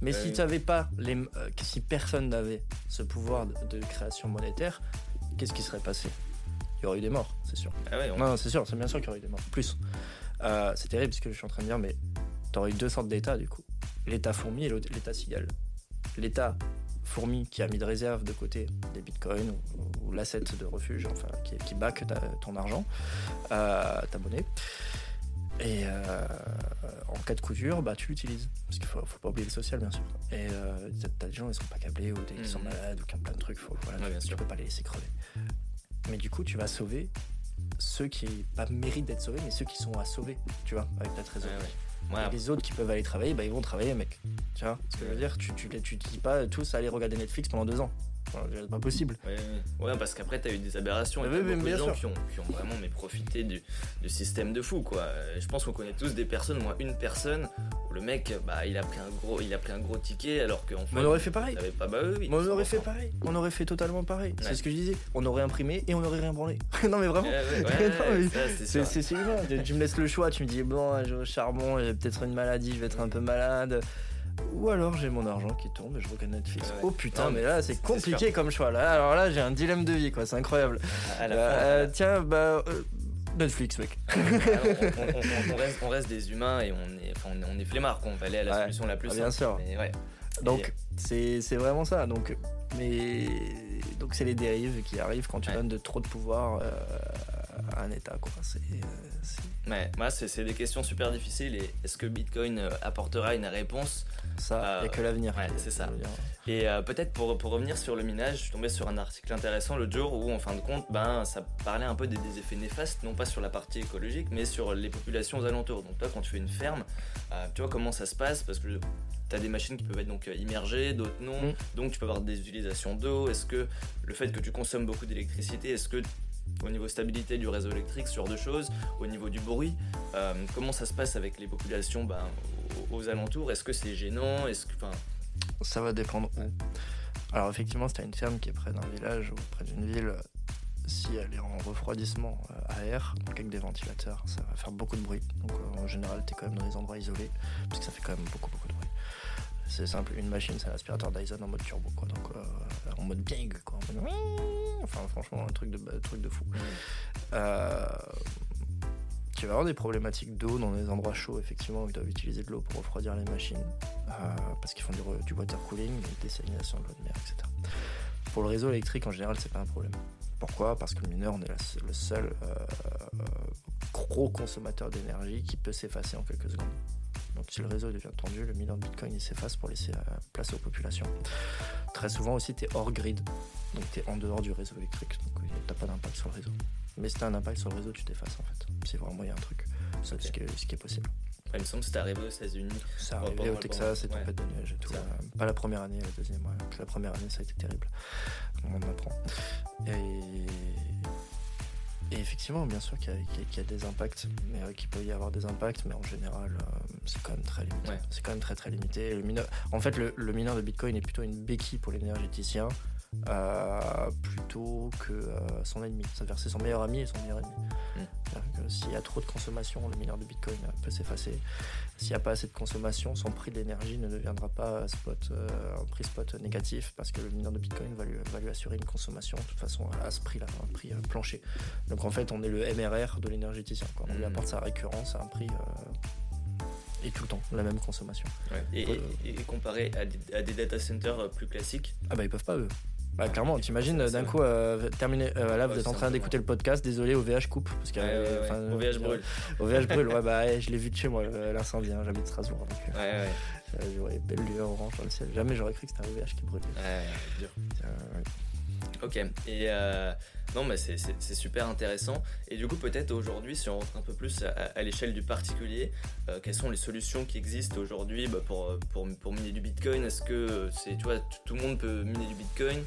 Mais si tu pas les, euh, si personne n'avait ce pouvoir de, création monétaire, qu'est-ce qui serait passé? Il y aurait eu des morts, c'est sûr. Ah non, c'est sûr, c'est bien sûr qu'il y aurait eu des morts. Plus. Euh, c'est terrible ce que je suis en train de dire, mais tu aurais eu deux sortes d'États du coup. L'État fourmi et l'État cigale. L'État fourmi qui a mis de réserve de côté des bitcoins ou, l'asset de refuge, enfin qui, qui back ton argent, euh, ta monnaie. Et euh, en cas de couture, bah, tu l'utilises. Parce qu'il faut, faut pas oublier le social, bien sûr. Et euh, t'as des gens, ils sont pas câblés, ou des, sont mhm. malades, ou qui ont plein de trucs. Faut, voilà, tu, peux pas les laisser crever. Mais du coup, tu vas sauver ceux qui, pas méritent d'être sauvés, mais ceux qui sont à sauver, tu vois, avec ta trésorerie. Ouais. Et les autres qui peuvent aller travailler, bah, ils vont travailler, mec. Tu vois ce que je veux dire? Tu tu, tu, tu dis pas tous aller regarder Netflix pendant deux ans. Enfin, c'est pas possible. Ouais, ouais. Ouais, parce qu'après, t'as eu des aberrations. Et t'as oui, beaucoup de gens sûr. qui ont, qui ont vraiment mais, profité du, du système de fou, quoi. Je pense qu'on connaît tous des personnes, moi, une personne, où le mec, bah, il a pris un gros, il a pris un gros ticket, alors qu'en fait. On aurait fait pareil. pas, bah oui, oui, Mais on aurait 100%. fait pareil. On aurait fait totalement pareil. Ouais. C'est ce que je disais. On aurait imprimé et on aurait rien branlé. *laughs* non, mais vraiment. Ouais, ouais, *laughs* ouais, c'est. Tu- me laisses le choix. Tu me dis, bon, j'ai au charbon, j'ai peut-être une maladie, je vais être un peu malade. Ou alors j'ai mon argent qui tombe et je regarde Netflix. Ouais. Oh putain, Non, mais là c'est compliqué comme choix. Là, alors là j'ai un dilemme de vie quoi, c'est incroyable. À la Euh, fin, euh, tiens, bah euh, Netflix mec. on, on- on- on reste, on reste des humains et on est, enfin, on est, on est flemmard, quoi. On va aller à la Ouais. solution la plus Ah, simple. bien sûr. Mais ouais. Donc c'est c'est vraiment ça. Donc mais donc c'est les dérives qui arrivent quand tu donnes de trop de pouvoir euh, à un État quoi. C'est Ouais, moi, c'est c'est des questions super difficiles. Et est-ce que Bitcoin euh, apportera une réponse? Ça, il Euh, n'y a que l'avenir. ouais, c'est ça. Et euh, peut-être pour, pour revenir sur le minage, je suis tombé sur un article intéressant l'autre jour où, en fin de compte, ben, ça parlait un peu des, des effets néfastes, non pas sur la partie écologique, mais sur les populations aux alentours. Donc, toi, quand tu fais une ferme, euh, tu vois comment ça se passe? Parce que tu as des machines qui peuvent être donc immergées, d'autres non. Mm. Donc, tu peux avoir des utilisations d'eau. Est-ce que le fait que tu consommes beaucoup d'électricité, est-ce que au niveau stabilité du réseau électrique, ce genre de choses, au niveau du bruit, euh, comment ça se passe avec les populations ben, aux, alentours? Est-ce que c'est gênant? Est-ce que, Ça va dépendre où. Alors effectivement, si tu une ferme qui est près d'un village ou près d'une ville, si elle est en refroidissement euh, à air, avec des ventilateurs, ça va faire beaucoup de bruit. Donc euh, en général, tu es quand même dans des endroits isolés, parce que ça fait quand même beaucoup beaucoup de bruit. C'est simple, une machine, c'est un aspirateur Dyson en mode turbo, quoi. Donc euh, en mode bien aigu, quoi. En mode... Enfin franchement, un truc de, un truc de fou. Euh, tu vas avoir des problématiques d'eau dans des endroits chauds, effectivement, où ils doivent utiliser de l'eau pour refroidir les machines, euh, parce qu'ils font du, du water cooling, des dessalination de l'eau de mer, etc. Pour le réseau électrique, en général, c'est pas un problème. Pourquoi? Parce que le mineur, on est le seul euh, gros consommateur d'énergie qui peut s'effacer en quelques secondes. Donc si le réseau devient tendu, le mineur de Bitcoin il s'efface pour laisser euh, place aux populations. Très souvent aussi, tu es hors grid, donc tu es en dehors du réseau électrique, donc tu pas d'impact sur le réseau. Mais si tu as un impact sur le réseau, tu t'effaces en fait. C'est vraiment il y a un truc. C'est Ok. ce, qui est, ce qui est possible. il me semble que c'est arrivé aux États-Unis. Ça arrivé pendant au Texas et pendant- tempête de neige et tout. Ça. pas la première année, la deuxième. ouais. La première année, ça a été terrible. On en apprend. Et, et effectivement, bien sûr qu'il y, a- y des impacts, mais euh, qu'il peut y avoir des impacts, mais en général, euh, c'est quand même très limité. Ouais. C'est quand même très très limité. Le mineur, en fait, le, le mineur de Bitcoin est plutôt une béquille pour l'énergéticien. Euh, plutôt que euh, son ennemi. C'est-à-dire c'est son meilleur ami et son meilleur ennemi. Mm. Que S'il y a trop de consommation, le mineur de Bitcoin peut s'effacer. S'il n'y a pas assez de consommation, son prix de l'énergie ne deviendra pas spot, euh, un prix spot négatif parce que le mineur de Bitcoin va lui, va lui assurer une consommation de toute façon à ce prix-là, un prix plancher. Donc en fait, on est le MRR de l'énergéticien. On lui Mhm. apporte sa récurrence à un prix et tout le temps la même consommation. Et, et- et comparé à des, à des data centers plus classiques, Ah bah ils peuvent pas eux. Bah clairement, t'imagines d'un coup euh, terminer. euh, là, vous êtes en train d'écouter le podcast. Désolé, OVH coupe parce que ouais, ouais, euh, ouais, OVH euh, brûle. OVH *laughs* brûle. Ouais bah je l'ai vu de chez moi l'incendie. hein, J'habite Strasbourg. Donc, Ouais, ouais, J'aurais belle lueur orange dans le ciel. Jamais j'aurais cru que c'était un OVH qui brûlait. ouais, dur. Ok, et non, mais c'est- super intéressant. Et du coup, peut-être aujourd'hui, si on rentre un peu plus à, à l'échelle du particulier, euh, quelles sont les solutions qui existent aujourd'hui bah, pour, pour, pour miner du bitcoin? Est-ce que c'est, tu vois, tout le monde peut miner du bitcoin?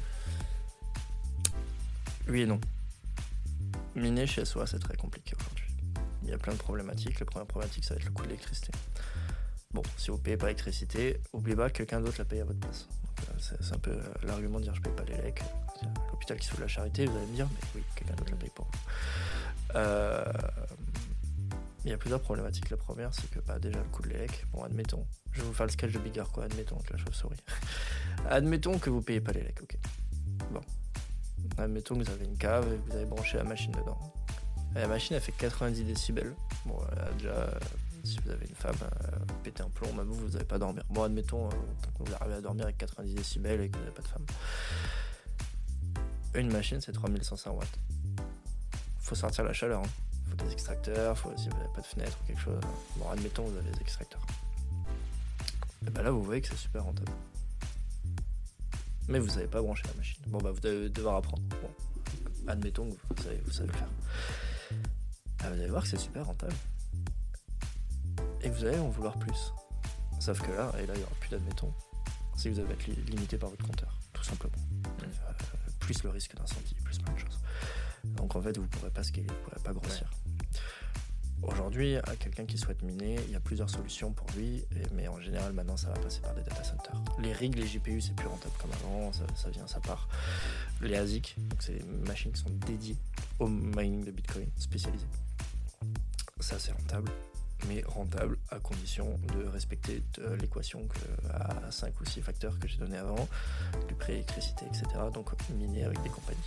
Oui et non. Miner chez soi, c'est très compliqué aujourd'hui. Il y a plein de problématiques. La première problématique, ça va être le coût de l'électricité. Bon, si vous payez pas l'électricité, oubliez pas que quelqu'un d'autre la paye à votre place. Euh, c'est un peu euh, l'argument de dire je paye pas les lecs. L'hôpital qui se fout de la charité, vous allez me dire, mais oui, quelqu'un d'autre la paye pour vous. Euh, il y a plusieurs problématiques. La première, c'est que bah, déjà le coût de l'élec, bon, admettons, je vais vous faire le sketch de Bigard, quoi, admettons, avec la chauve-souris. *laughs* admettons que vous payez pas l'élec, ok. Bon. Admettons que vous avez une cave et que vous avez branché la machine dedans. La machine, elle fait 90 décibels. Bon, a déjà, euh, si vous avez une femme, euh, pété un plomb, même vous, vous n'allez pas dormir. Bon, admettons euh, que vous arrivez à dormir avec 90 décibels et que vous n'avez pas de femme. Une machine, c'est 3100 watts. Faut sortir la chaleur. Hein. Faut des extracteurs, si vous n'avez pas de fenêtre ou quelque chose. Bon, admettons vous avez des extracteurs. Et ben là, vous voyez que c'est super rentable. Mais vous savez pas brancher la machine. Bon, bah, vous allez devoir apprendre. Bon, admettons que vous savez, vous savez le faire. Ah, vous allez voir que c'est super rentable. et vous allez en vouloir plus. Sauf que là, et là, il n'y aura plus d'admettons, si vous allez être limité par votre compteur, tout simplement. Euh, plus le risque d'incendie, plus plein de choses. Donc en fait, vous ne pourrez pas scaler, vous ne pourrez pas grossir. Aujourd'hui, à quelqu'un qui souhaite miner, il y a plusieurs solutions pour lui, mais en général, maintenant, ça va passer par des data centers. Les rigs, les GPU, c'est plus rentable comme avant, ça, vient, ça part. Les ASIC, donc c'est des machines qui sont dédiées au mining de Bitcoin spécialisé. Ça, c'est rentable mais rentable à condition de respecter euh, l'équation à 5 ou 6 facteurs que j'ai donné avant, du prix électricité, etc. Donc miner avec des compagnies.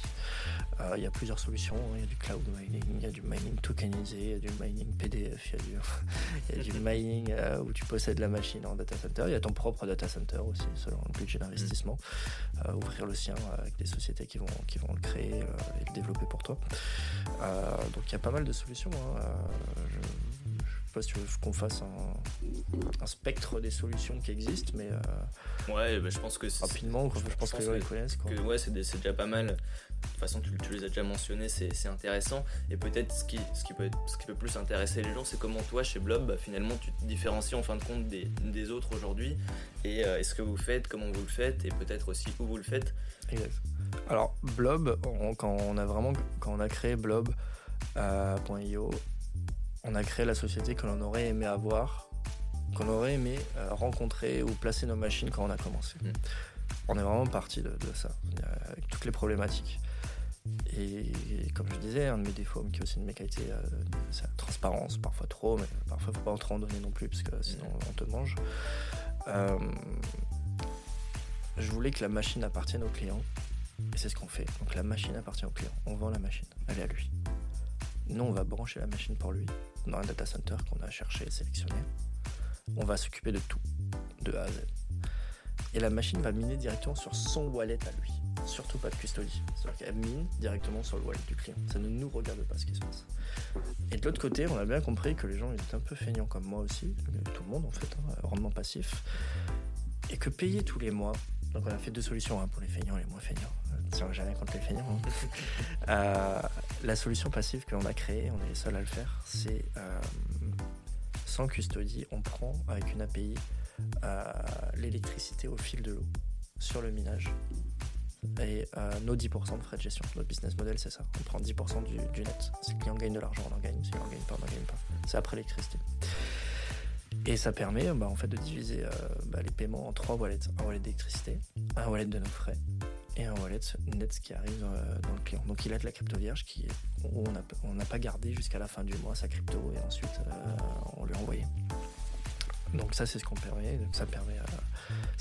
Euh, il y a plusieurs solutions, hein. il y a du cloud mining, il y a du mining tokenisé, il y a du mining PDF, *laughs* il y a du, mining euh, où tu possèdes la machine en data center, il y a ton propre data center aussi selon le budget d'investissement, ouvrir le sien avec des sociétés qui vont, qui vont le créer et le développer pour toi. donc il y a pas mal de solutions. Hein. Pas si tu veux qu'on fasse un, spectre des solutions qui existent, mais. Euh, ouais, bah, je pense que. Rapidement, je, pense, que les connaissent. ouais, c'est déjà pas mal. De toute façon, tu, les as déjà mentionnés, c'est intéressant. Et peut-être ce qui, ce, qui peut ce qui peut plus intéresser les gens, c'est comment toi, chez Blob, bah, finalement, tu te différencies en fin de compte des, des autres aujourd'hui. Et euh, est-ce que vous faites, comment vous le faites, et peut-être aussi où vous le faites. Exact. Alors, Blob, quand on a vraiment quand on a créé Blob.io, euh, on a créé la société que l'on aurait aimé avoir, qu'on aurait aimé euh, rencontrer ou placer nos machines quand on a commencé. Mm. On est vraiment parti de, ça, avec toutes les problématiques. Et, comme je disais, un de mes défauts, mais qui est aussi une de mes qualités, euh, c'est la transparence, parfois trop, mais parfois il ne faut pas en trop en donner non plus, parce que sinon mm. on te mange. Euh, je voulais que la machine appartienne au client, et c'est ce qu'on fait. Donc la machine appartient au client, on vend la machine, elle est à lui. Nous, on va brancher la machine pour lui dans un data center qu'on a cherché sélectionné. On va s'occuper de tout, de A à Z. Et la machine va miner directement sur son wallet à lui. Surtout pas de custody. C'est-à-dire qu'elle mine directement sur le wallet du client. Ça ne nous regarde pas ce qui se passe. Et de l'autre côté, on a bien compris que les gens étaient un peu feignants comme moi aussi, tout le monde en fait, hein, rendement passif. Et que payer tous les mois, donc on a fait deux solutions hein, pour les feignants et les moins feignants. Euh, jamais contre les feignants. Hein. *laughs* Euh, la solution passive que l'on a créée, on est les seuls à le faire, c'est euh, sans custody, on prend avec une API l'électricité au fil de l'eau sur le minage. Et nos 10% de frais de gestion. Notre business model, c'est ça. On prend 10% du, net. Si le client gagne de l'argent, on en gagne. Si on en gagne pas, on n'en gagne pas. C'est après l'électricité. Et ça permet bah, en fait, de diviser bah, les paiements en trois wallets. Un wallet d'électricité, un wallet de nos frais et un wallet net qui arrive euh, dans le client. Donc il a de la crypto vierge qui, on n'a pas gardé jusqu'à la fin du mois sa crypto et ensuite euh, on lui a envoyé. Donc ça c'est ce qu'on permet, ça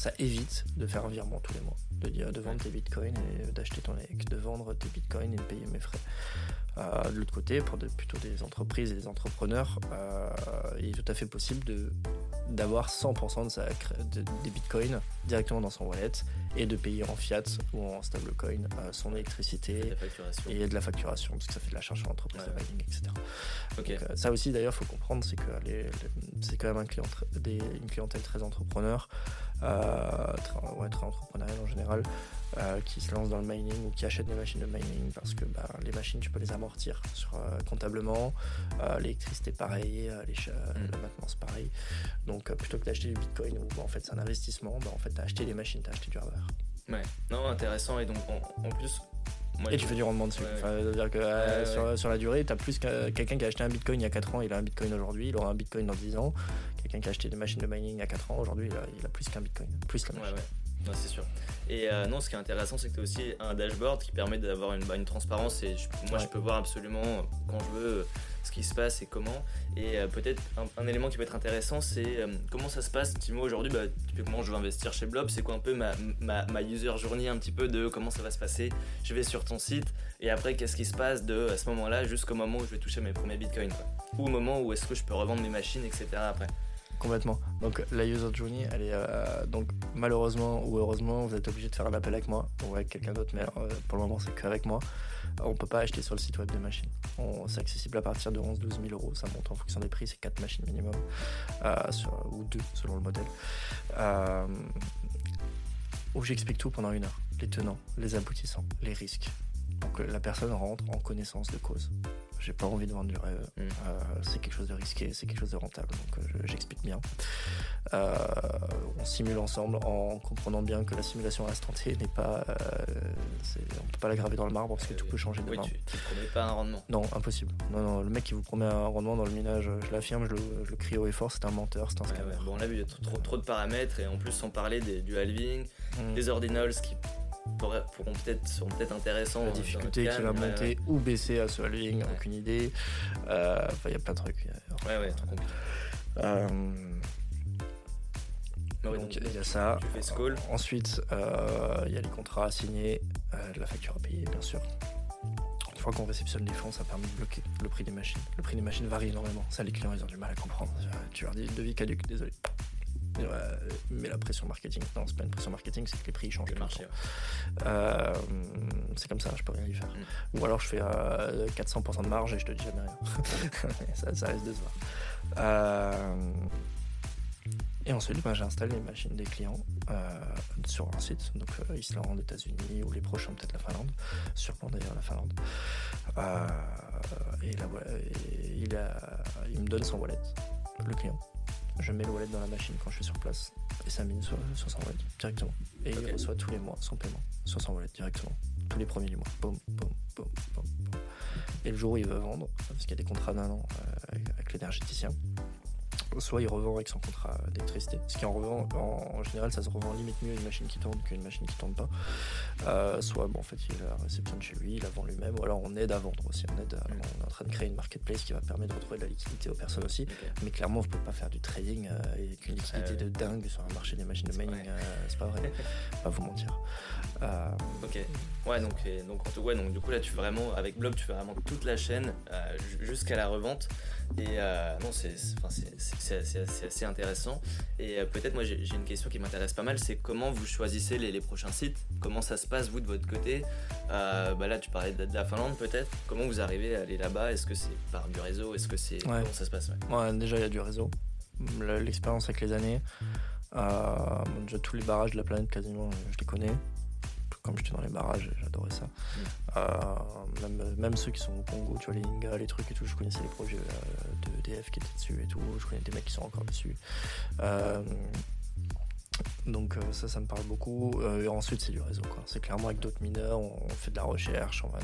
euh, évite de faire un virement tous les mois, de dire de vendre tes bitcoins et d'acheter ton EEC, de vendre tes bitcoins et de payer mes frais. de l'autre côté, pour plutôt des entreprises et des entrepreneurs, il est tout à fait possible d'avoir 100% de des bitcoins directement dans son wallet et de payer en fiat ou en stablecoin euh, son électricité et de la facturation parce que ça fait de la charge de mining, etc. Donc, euh, ça aussi d'ailleurs, il faut comprendre, c'est que c'est quand même un client, des, une clientèle très entrepreneur, euh, très, très entrepreneuriale en général, euh, qui se lance dans le mining ou qui achète des machines de mining parce que bah, les machines, tu peux les amortir sur, comptablement, l'électricité pareil, les, mm. la maintenance pareil. Donc plutôt que d'acheter du bitcoin où en fait c'est un investissement, bah, en fait tu as acheté des machines, tu as acheté du hardware. Ouais, non, intéressant. Et donc, en, plus, et tu fais du rendement dessus. dire que euh, sur, la durée, tu as plus quelqu'un qui a acheté un bitcoin il y a 4 ans, il a un bitcoin aujourd'hui, il aura un bitcoin dans 10 ans. Quelqu'un qui a acheté des machines de mining il y a 4 ans, aujourd'hui, il, a plus qu'un bitcoin. Plus la machine. Ouais, c'est sûr. Et euh, non, ce qui est intéressant, c'est que tu as aussi un dashboard qui permet d'avoir une, bah, une, transparence. Et moi, je peux voir absolument quand je veux ce qui se passe et comment. Et euh, peut-être un, élément qui peut être intéressant, c'est euh, comment ça se passe. Timo, aujourd'hui, bah, typiquement, je veux investir chez Blob. C'est quoi un peu ma, ma, user journey, un petit peu de comment ça va se passer? Je vais sur ton site et après, qu'est-ce qui se passe de à ce moment-là jusqu'au moment où je vais toucher mes premiers bitcoins Ou au moment où est-ce que je peux revendre mes machines, etc. après Complètement. Donc la user journey, elle est euh, donc malheureusement ou heureusement, vous êtes obligé de faire un appel avec moi ou avec quelqu'un d'autre, mais pour le moment c'est qu'avec moi. On peut pas acheter sur le site web des machines. C'est accessible à partir de 11-12 000 euros. Ça monte en fonction des prix. C'est 4 machines minimum. Euh, ou 2 selon le modèle. Euh, où j'explique tout pendant une heure. Les tenants, les aboutissants, les risques. Pour que la personne rentre en connaissance de cause. J'ai pas envie de vendre du rêve. Mm. Euh, c'est quelque chose de risqué, c'est quelque chose de rentable. Donc euh, je- j'explique bien. Euh, on simule ensemble en comprenant bien que la simulation à l'instant T n'est pas. euh, on peut pas la graver dans le marbre parce que tout peut changer Oui, demain. tu, tu promets pas un rendement. Non, impossible. Non, non, le mec qui vous promet un rendement dans le minage, je l'affirme, je le, je le crie haut et fort, c'est un menteur, c'est un Ouais, scammer. ouais. Bon, on l'a vu, il y a trop, trop- trop de paramètres et en plus sans parler des- du halving, Mm. des ordinals qui pourront peut-être seront peut-être intéressants. la notre difficulté qui va ouais, monter ou baisser à ce halving, Ouais. aucune idée. Euh, Enfin, il y a plein de trucs. Ouais, ouais, trop compliqué. Euh, Mais ouais, donc il y a ça. tu fais ce call. Ensuite, euh, il y a les contrats à signer, euh, la facture à payer, bien sûr. Une fois qu'on réceptionne les fonds, ça permet de bloquer le prix des machines. Le prix des machines varie énormément. Ça, les clients, ils ont du mal à comprendre. Euh, Tu leur dis devis caduc, désolé. Euh, mais la pression marketing, non, c'est pas une pression marketing, c'est que les prix changent Le marché. Euh, c'est comme ça, je peux rien y faire. Mm. Ou alors je fais euh, 400% de marge et je te dis jamais rien. *laughs* ça, ça se voir. Euh, et ensuite, ben, j'installe les machines des clients euh, sur un site, donc euh, Islande, États-Unis ou les prochains peut-être la Finlande, sûrement d'ailleurs la Finlande. Euh, et, là, voilà, et il, a- il me donne son wallet, le client. Je mets le wallet dans la machine quand je suis sur place et ça mine sur, sur son wallet directement. Et il reçoit tous les mois son paiement sur son wallet directement. Tous les premiers du mois. Boum, boum, boum, boum, boum. Et le jour où il veut vendre, parce qu'il y a des contrats d'un an euh, avec- avec l'énergéticien, soit il revend avec son contrat d'électricité, ce qui en revend, en, en général, ça se revend limite mieux une machine qui tourne qu'une machine qui tourne pas. Euh, soit, bon, en fait, il la réceptionne chez lui, il la vend lui-même, ou alors on aide à vendre aussi. On, aide à- on est en train de créer une marketplace qui va permettre de retrouver de la liquidité aux personnes aussi. Mais clairement, vous pouvez pas faire du trading euh, avec une liquidité de dingue sur un marché des machines de mining. euh, c'est pas vrai. *laughs* pas vous mentir. Euh, Ok. Ouais, donc, et donc, en tout- ouais, donc du coup, là, tu fais vraiment, avec Blob, tu fais vraiment toute la chaîne ju- jusqu'à la revente. Et non, c'est c'est- assez, intéressant. Et euh, peut-être, moi, j'ai une question qui m'intéresse pas mal c'est comment vous choisissez les, les prochains sites? Comment ça se passe, vous, de votre côté? Euh, bah Là, tu parlais de, de la Finlande, peut-être. Comment vous arrivez à aller là-bas? Est-ce que c'est par du réseau? Est-ce que c'est. Ouais. Comment ça se passe? Ouais. Ouais, déjà, il y a du réseau. Le- L'expérience avec les années. Euh, déjà, tous les barrages de la planète, quasiment, je les connais. Comme j'étais dans les barrages, j'adorais ça. Euh, même, même ceux qui sont au Congo, tu vois, les Inga, les trucs et tout, je connaissais les projets euh, de DF qui étaient dessus et tout. Je connais des mecs qui sont encore dessus. Euh, donc ça, ça me parle beaucoup. Et ensuite, c'est du réseau. quoi. C'est clairement avec d'autres mineurs, on, fait de la recherche, on va,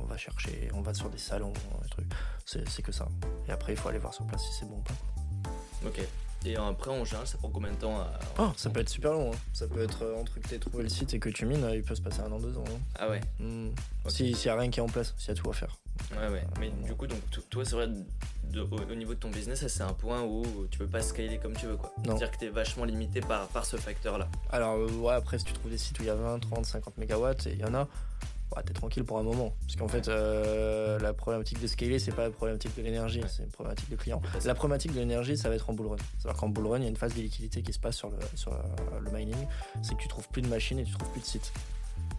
on va chercher, on va sur des salons, des trucs. C'est c'est que ça. Et après, il faut aller voir sur place si c'est bon ou pas. Ok. Et après, en général, ça prend combien de temps à- Oh, ça peut être super long. hein. Ça peut être euh, entre que tu trouvé le site et que tu mines, euh, il peut se passer un an, deux ans. hein. Ah ouais. Hmm. Ok. Si- S'il n'y a rien qui est en place, s'il y a tout à faire. Ouais, ouais. Mais du coup, donc, to- toi, c'est vrai, de- au, au niveau de ton business, ça, c'est un point où tu peux pas scaler comme tu veux, quoi. Non. C'est-à-dire que t'es vachement limité par, par ce facteur-là. Alors, euh, ouais, après, si tu trouves des sites où il y a 20, 30, 50 mégawatts, et il y en a, ouais, t'es tranquille pour un moment. Parce qu'en fait, euh, la problématique de scaler, c'est pas la problématique de l'énergie, c'est une problématique de client. La problématique de l'énergie, ça va être en bull run. C'est-à-dire qu'en bull run, il y a une phase de liquidité qui se passe sur le, sur euh, le mining. C'est que tu trouves plus de machines et tu trouves plus de sites.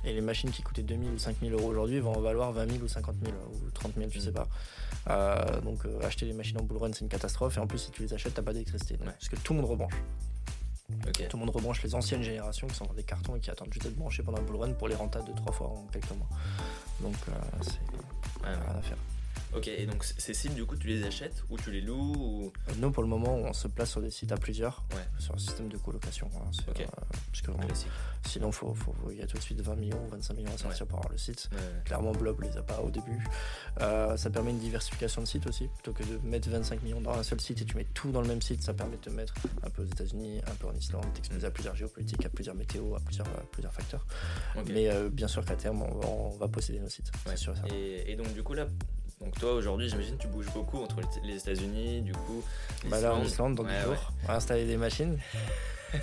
Et les machines qui coûtaient 2000 ou 5000 euros aujourd'hui vont en valoir 20 000 ou 50 000 ou 30 000, tu Mm. sais pas. Euh, donc euh, acheter des machines en bull run, c'est une catastrophe. Et en plus, si tu les achètes, t'as pas d'électricité. Parce que tout le monde rebranche. Tout le monde rebranche les anciennes générations qui sont dans des cartons et qui attendent juste d'être branchées pendant un bull run pour les rentables de trois fois en quelques mois. Donc euh, c'est rien à faire. Ok, et donc ces sites, du coup, tu les achètes ou tu les loues ou... Nous, pour le moment, on se place sur des sites à plusieurs, Ouais. sur un système de colocation. hein. Euh, parce que, Classique. sinon, faut, faut- il y a tout de suite 20 millions ou 25 millions à sortir pour avoir le site. Ouais. Clairement, Blob les a pas au début. Euh, ça permet une diversification de sites aussi. Plutôt que de mettre 25 millions dans un seul site et tu mets tout dans le même site, ça permet de te mettre un peu aux États-Unis, un peu en Islande, t'exposer à plusieurs géopolitiques, à plusieurs météos, à plusieurs, à plusieurs facteurs. Mais euh, bien sûr qu'à terme, on va, on va posséder nos sites. Sûr et donc, du coup, là, donc toi, aujourd'hui, j'imagine tu bouges beaucoup entre les- États-Unis, du coup. Bah là, en. Islande, dans Ouais, 10 ouais. jours, on va installer des machines. *laughs*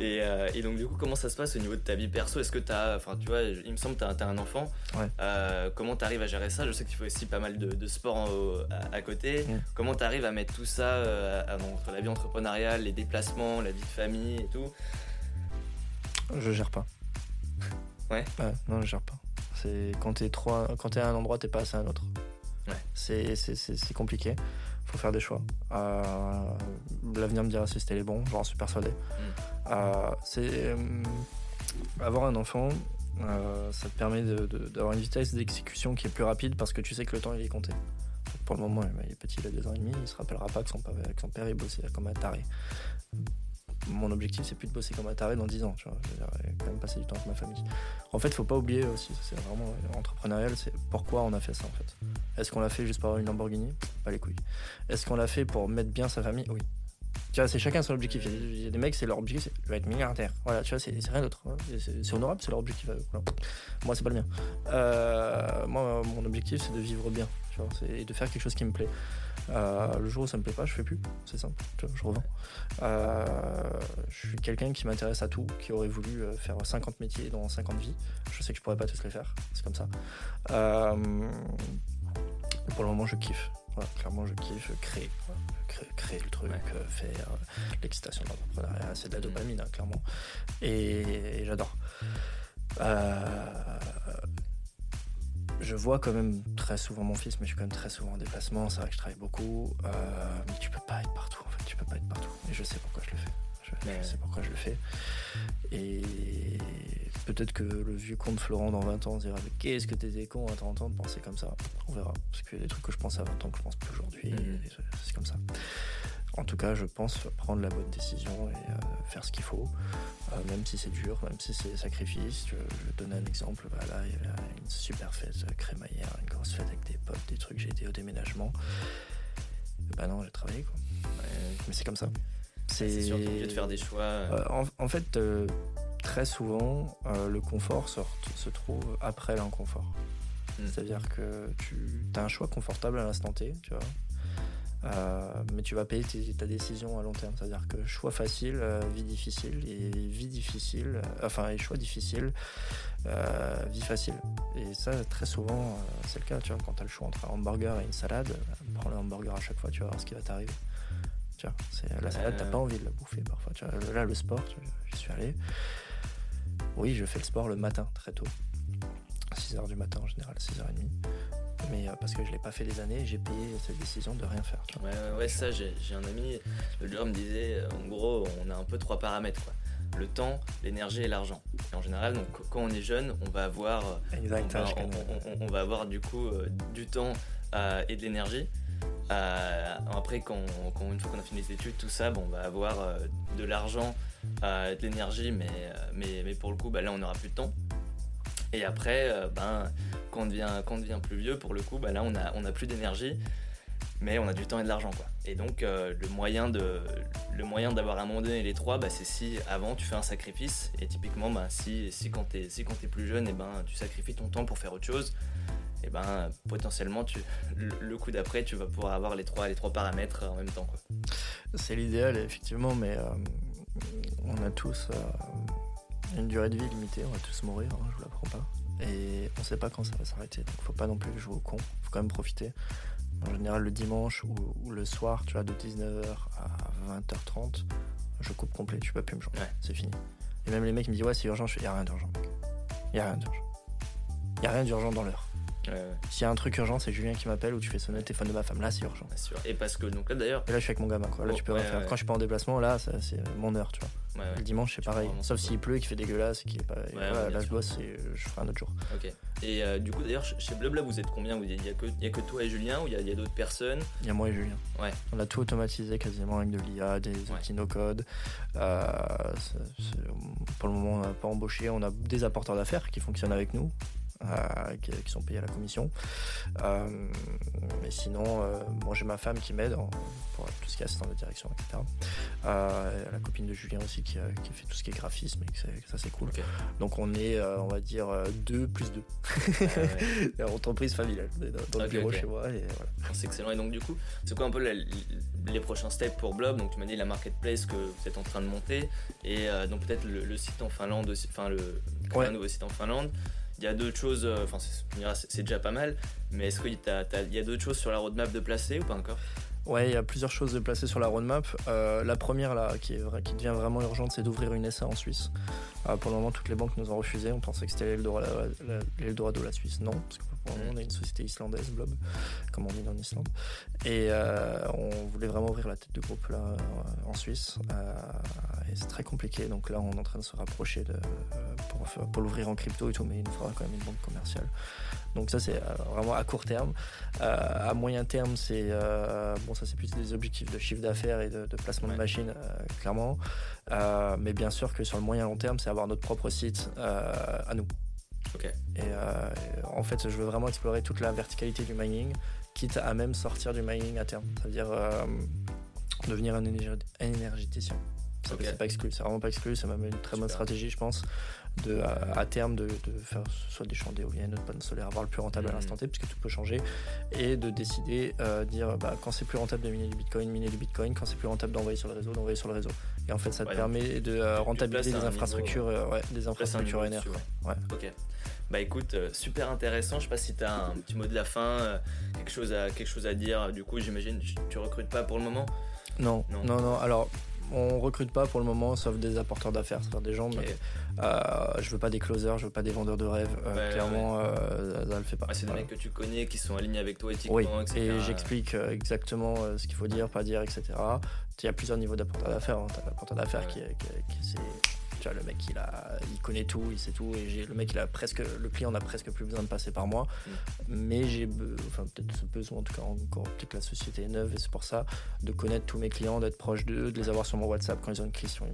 Et, euh, et donc du coup, comment ça se passe au niveau de ta vie perso? Est-ce que tu as, enfin tu vois, il me semble que tu as, un enfant. Ouais. Euh, comment tu arrives à gérer ça? Je sais qu'il faut aussi pas mal de, de sport en- à, à côté. Mm. Comment tu arrives à mettre tout ça euh, entre la vie entrepreneuriale, les déplacements, la vie de famille et tout? Je gère pas. *laughs* Ouais. non, je gère pas. C'est quand t'es quand t'es à un endroit, t'es pas assez à un autre. Ouais. C'est, compliqué. Faut faire des choix. Euh, l'avenir me dira si c'était les bons. J'en suis persuadé. Mm. Euh, c'est euh, avoir un enfant. Euh, ça te permet d'avoir une vitesse d'exécution qui est plus rapide parce que tu sais que le temps il est compté. Pour le moment, il est petit, il a deux ans et demi, il se rappellera pas que son, son père il bossait comme un taré. Mon objectif, c'est plus de bosser comme un taré dans 10 ans, tu vois. Je quand même passer du temps avec ma famille. En fait, faut pas oublier aussi, c'est vraiment entrepreneurial, c'est pourquoi on a fait ça en fait. Est-ce qu'on l'a fait juste pour avoir une Lamborghini? Pas les couilles. Est-ce qu'on l'a fait pour mettre bien sa famille? Oui. Tu vois, c'est chacun son objectif. Il y a des mecs, c'est leur objectif, c'est je être milliardaire. Voilà, tu vois, c'est rien d'autre. Hein. C'est honorable, c'est leur objectif. Moi, c'est pas le mien. Euh, moi, mon objectif, c'est de vivre bien, tu vois, et de faire quelque chose qui me plaît. Euh, le jour où ça me plaît pas, je fais plus. C'est simple. Je revends. Euh, je suis quelqu'un qui m'intéresse à tout, qui aurait voulu faire 50 métiers dans 50 vies. Je sais que je pourrais pas tous les faire. C'est comme ça. pour le moment, je kiffe. clairement, je kiffe créer créer le truc, euh, faire euh, l'excitation de l'entrepreneuriat, c'est de la dopamine, hein, clairement. Et, j'adore. Euh, je vois quand même très souvent mon fils, mais je suis quand même très souvent en déplacement. C'est vrai que je travaille beaucoup, mais tu peux pas être partout. En fait, tu peux pas être partout. Et je sais pourquoi je le fais. Je, sais pourquoi je le fais. Et peut-être que le vieux comte Florent dans 20 ans dira qu'est-ce que t'étais con à 30 ans de penser comme ça? On verra. Parce qu'il y a des trucs que je pense à 20 ans que je pense plus aujourd'hui. Mm. C'est comme ça. En tout cas, je pense prendre la bonne décision et euh, faire ce qu'il faut, euh, même si c'est dur, même si c'est sacrifice. Je, vais donner un exemple. Bah, là, il y avait une super fête euh, crémaillère, une grosse fête avec des potes, des trucs. J'ai été au déménagement. Bah non, j'ai travaillé quoi. mais c'est comme ça. C'est sûr, de faire des choix. en, fait, très souvent, le confort se trouve après l'inconfort. Hmm. C'est-à-dire que tu as un choix confortable à l'instant T, tu vois. Euh, mais tu vas payer ta décision à long terme. C'est-à-dire que choix facile, euh, vie difficile, et vie difficile, euh, enfin, et choix difficile, vie facile. Et ça, très souvent, c'est le cas. Tu vois, quand tu as le choix entre un hamburger et une salade, prends le hamburger à chaque fois, tu vas voir ce qui va t'arriver. Tu vois, la salade, t'as pas envie de la bouffer parfois. Tu là, le sport, j'y suis allé. Oui, je fais le sport le matin, très tôt. 6h du matin en général, 6h30 mais euh, parce que je l'ai pas fait des années, j'ai payé cette décision de rien faire. Ouais, ouais, ça, j'ai un ami, le jour me disait, euh, en gros, on a un peu trois paramètres. Quoi. Le temps, l'énergie et l'argent. en général, donc, quand on est jeune, on va avoir, euh, on, va, avoir du coup du temps et de l'énergie. après, quand, une fois qu'on a fini les études, tout ça, bon, on va avoir de l'argent, de l'énergie, mais, mais, mais, pour le coup, bah, là, on n'aura plus de temps. Et après, ben, quand on devient, quand devient plus vieux, pour le coup, bah là, on n'a on a plus d'énergie, mais on a du temps et de l'argent. quoi. Et donc, euh, le moyen d'avoir un moment donné les trois, bah, c'est si avant tu fais un sacrifice. Et typiquement, bah, si, si quand tu es, si plus jeune, et ben, tu sacrifies ton temps pour faire autre chose, et ben, potentiellement, tu, le, coup d'après, tu vas pouvoir avoir les trois, les trois paramètres en même temps. C'est l'idéal, effectivement, mais euh, on a tous euh, une durée de vie limitée, on va tous mourir, hein, je vous l'apprends pas et on sait pas quand ça va s'arrêter. Donc faut pas non plus jouer au con, faut quand même profiter. En général, le dimanche ou, le soir, tu vois, de 19h à 20h30, je coupe complet, tu peux plus me joindre. C'est fini. Et même les mecs me disent, ouais, c'est urgent, je fais, y a rien d'urgent, mec. Y a rien d'urgent. Y a rien d'urgent dans l'heure. S'il y a un truc urgent, c'est Julien qui m'appelle ou tu fais sonner le téléphone de ma femme. Là, c'est urgent. Et parce que, donc là d'ailleurs. Et là, je suis avec mon gamin, quoi. Là, tu peux rien faire. Quand je suis pas en déplacement, là, c'est mon heure, tu vois. Le dimanche, c'est pareil. Sauf s'il pleut et qu'il fait dégueulasse et qu'il est pas. là, je bosse et je ferai un autre jour. Ok. Et euh, du coup, d'ailleurs, chez Blabla, vous êtes combien? Il n'y a, a, que toi et Julien ou il y a, d'autres personnes? Il y a moi et Julien. Ouais. On a tout automatisé quasiment avec de l'IA, des outils no-code. Euh, pour le moment, on n'a pas embauché. On a des apporteurs d'affaires qui fonctionnent avec nous. Euh, qui, sont payés à la commission. Euh, mais sinon, euh, moi j'ai ma femme qui m'aide pour tout ce qui est assistant de direction, etc. la copine de Julien aussi qui, fait tout ce qui est graphisme, et ça c'est cool. Donc on est, on va dire, deux plus deux. *laughs* Entreprise familiale dans, le bureau chez moi. C'est excellent. Et donc du coup, c'est quoi un peu les prochains steps pour Blob? Donc tu m'as dit la marketplace que vous êtes en train de monter et donc peut-être le, site en Finlande aussi, enfin le un nouveau site en Finlande. Il y a d'autres choses, euh, enfin c'est déjà pas mal, mais est-ce qu'il y a d'autres choses sur la roadmap de placer ou pas encore? Ouais, il y a plusieurs choses de placer sur la roadmap. Euh, la première, là, qui, qui devient vraiment urgente, c'est d'ouvrir une SA en Suisse. Euh, pour le moment, toutes les banques nous ont refusé. On pensait que c'était l'Eldorado de la Suisse. Non, parce que pour le moment, on est une société islandaise, Blob, comme on dit en Islande. Et euh, on voulait vraiment ouvrir la tête de groupe là en Suisse. et c'est très compliqué. Donc là, on est en train de se rapprocher de, pour, pour l'ouvrir en crypto et tout, mais il nous faudra quand même une banque commerciale. Donc ça c'est euh, vraiment à court terme. Euh, à moyen terme, c'est euh, bon, ça c'est plus des objectifs de chiffre d'affaires et de, placement de machines, clairement. Mais bien sûr que sur le moyen long terme, c'est avoir notre propre site à nous. Et, en fait, je veux vraiment explorer toute la verticalité du mining, quitte à même sortir du mining à terme, c'est-à-dire devenir un, énergéticien. C'est pas exclu, c'est vraiment pas exclu, c'est même une très bonne stratégie, je pense de, à, terme de, faire soit des champs d'éoliennes, de panneaux solaires, avoir le plus rentable à mhm. l'instant T, puisque tout peut changer, et de décider, euh, dire bah, quand c'est plus rentable de miner du bitcoin, miner du bitcoin, quand c'est plus rentable d'envoyer sur le réseau, d'envoyer sur le réseau. Et en fait, ça te permet de euh, rentabiliser des infrastructures, euh, ouais, des infrastructures énergie. Ouais. Ok. Bah écoute, super intéressant. Je sais pas si tu as un petit mot de la fin, quelque, chose à, quelque chose à dire. Du coup, j'imagine tu recrutes pas pour le moment? Non, non, non, non. Alors, on recrute pas pour le moment, sauf des apporteurs d'affaires, c'est-à-dire des gens. Mais, euh, je veux pas des closers, je veux pas des vendeurs de rêves. Euh, clairement, euh, ça, le fait pas. c'est des mecs que tu connais, qui sont alignés avec toi éthiquement, oui. Et j'explique exactement ce qu'il faut dire, pas dire, etc. Il y a plusieurs niveaux d'apporteur d'affaires. Hein. Tu l'apporteur d'affaires qui, qui, qui, le mec, il, a, il connaît tout, il sait tout. Et le mec, il a presque, le client n'a presque plus besoin de passer par moi. Mm. Mais j'ai enfin, peut-être ce besoin, en tout cas, encore, peut-être la société est neuve et c'est pour ça, de connaître tous mes clients, d'être proche d'eux, de les avoir sur mon WhatsApp quand ils ont une question.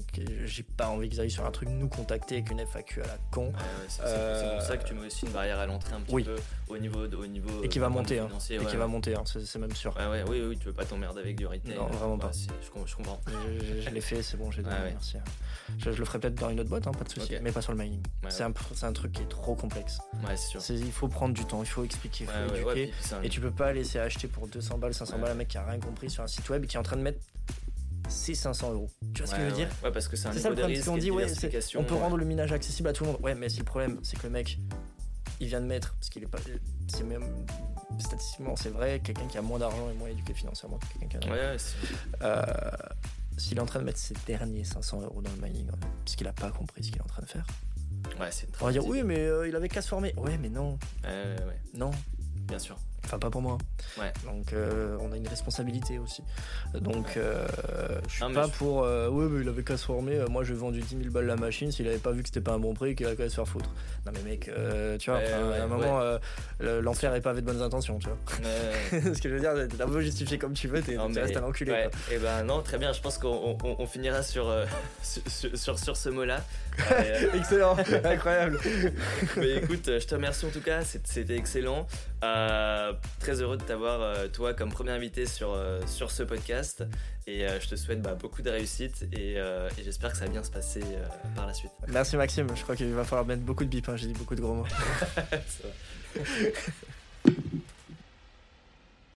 J'ai pas envie qu'ils aillent sur un truc, nous contacter avec une FAQ à la con. c'est pour ça que tu mets aussi une barrière à l'entrée un petit peu au niveau, au niveau et qui va monter, hein. et qui va monter, hein, c'est même sûr. oui, oui, tu veux pas t'emmerder avec du retail. Non, vraiment pas. Je, comprends. Je, l'ai fait, c'est bon, j'ai donné, merci. Hein. Je, le ferai peut-être dans une autre boîte, pas de souci, mais pas sur le mining. c'est un, un, truc qui est trop complexe. Ouais, c'est sûr. Il faut prendre du temps, il faut expliquer, il faut éduquer. et tu peux pas laisser acheter pour 200 balles, 500 balles un mec qui a rien compris sur un site web et qui est en train de mettre c'est 500 euros. Tu vois ce que je veux dire? Ouais, parce que c'est un ça le problème. On dit, ouais, on peut rendre le minage accessible à tout le monde. Ouais, mais si le problème, c'est que le mec, il vient de mettre, parce qu'il est pas. C'est même. Statistiquement, c'est vrai, quelqu'un qui a moins d'argent et moins éduqué financièrement que quelqu'un qui a. Ouais, euh, S'il est en train de mettre ses derniers 500 euros dans le mining, hein, parce qu'il a pas compris ce qu'il est en train de faire. Ouais, c'est On va dire, oui, mais euh, il avait qu'à se former. Ouais, mais non. ouais. Non. Bien sûr. Enfin, pas pour moi. Ouais. Donc, euh, on a une responsabilité aussi. Donc, euh, je suis pas pour. Euh, ouais, mais il avait qu'à se former. Moi, j'ai vendu 10 000 balles la machine. S'il avait pas vu que c'était pas un bon prix, qu'il avait qu'à se faire foutre. Non, mais mec, tu vois, à un moment, l'enfer est pavé de bonnes intentions, tu vois. *laughs* Ce que je veux dire, t'es un peu justifié comme tu veux, t'es restes un enculé. Et eh ben, non, très bien. Je pense qu'on finira *laughs* sur, sur, sur, sur, ce mot-là. *laughs* Excellent, incroyable. mais écoute, je te remercie en tout cas. C'était excellent. Très heureux de t'avoir, euh, toi, comme premier invité sur, euh, sur ce podcast. Et euh, je te souhaite bah, beaucoup de réussite et, j'espère que ça va bien se passer par la suite. Merci Maxime, je crois qu'il va falloir mettre beaucoup de bip, hein. j'ai dit beaucoup de gros mots. *laughs*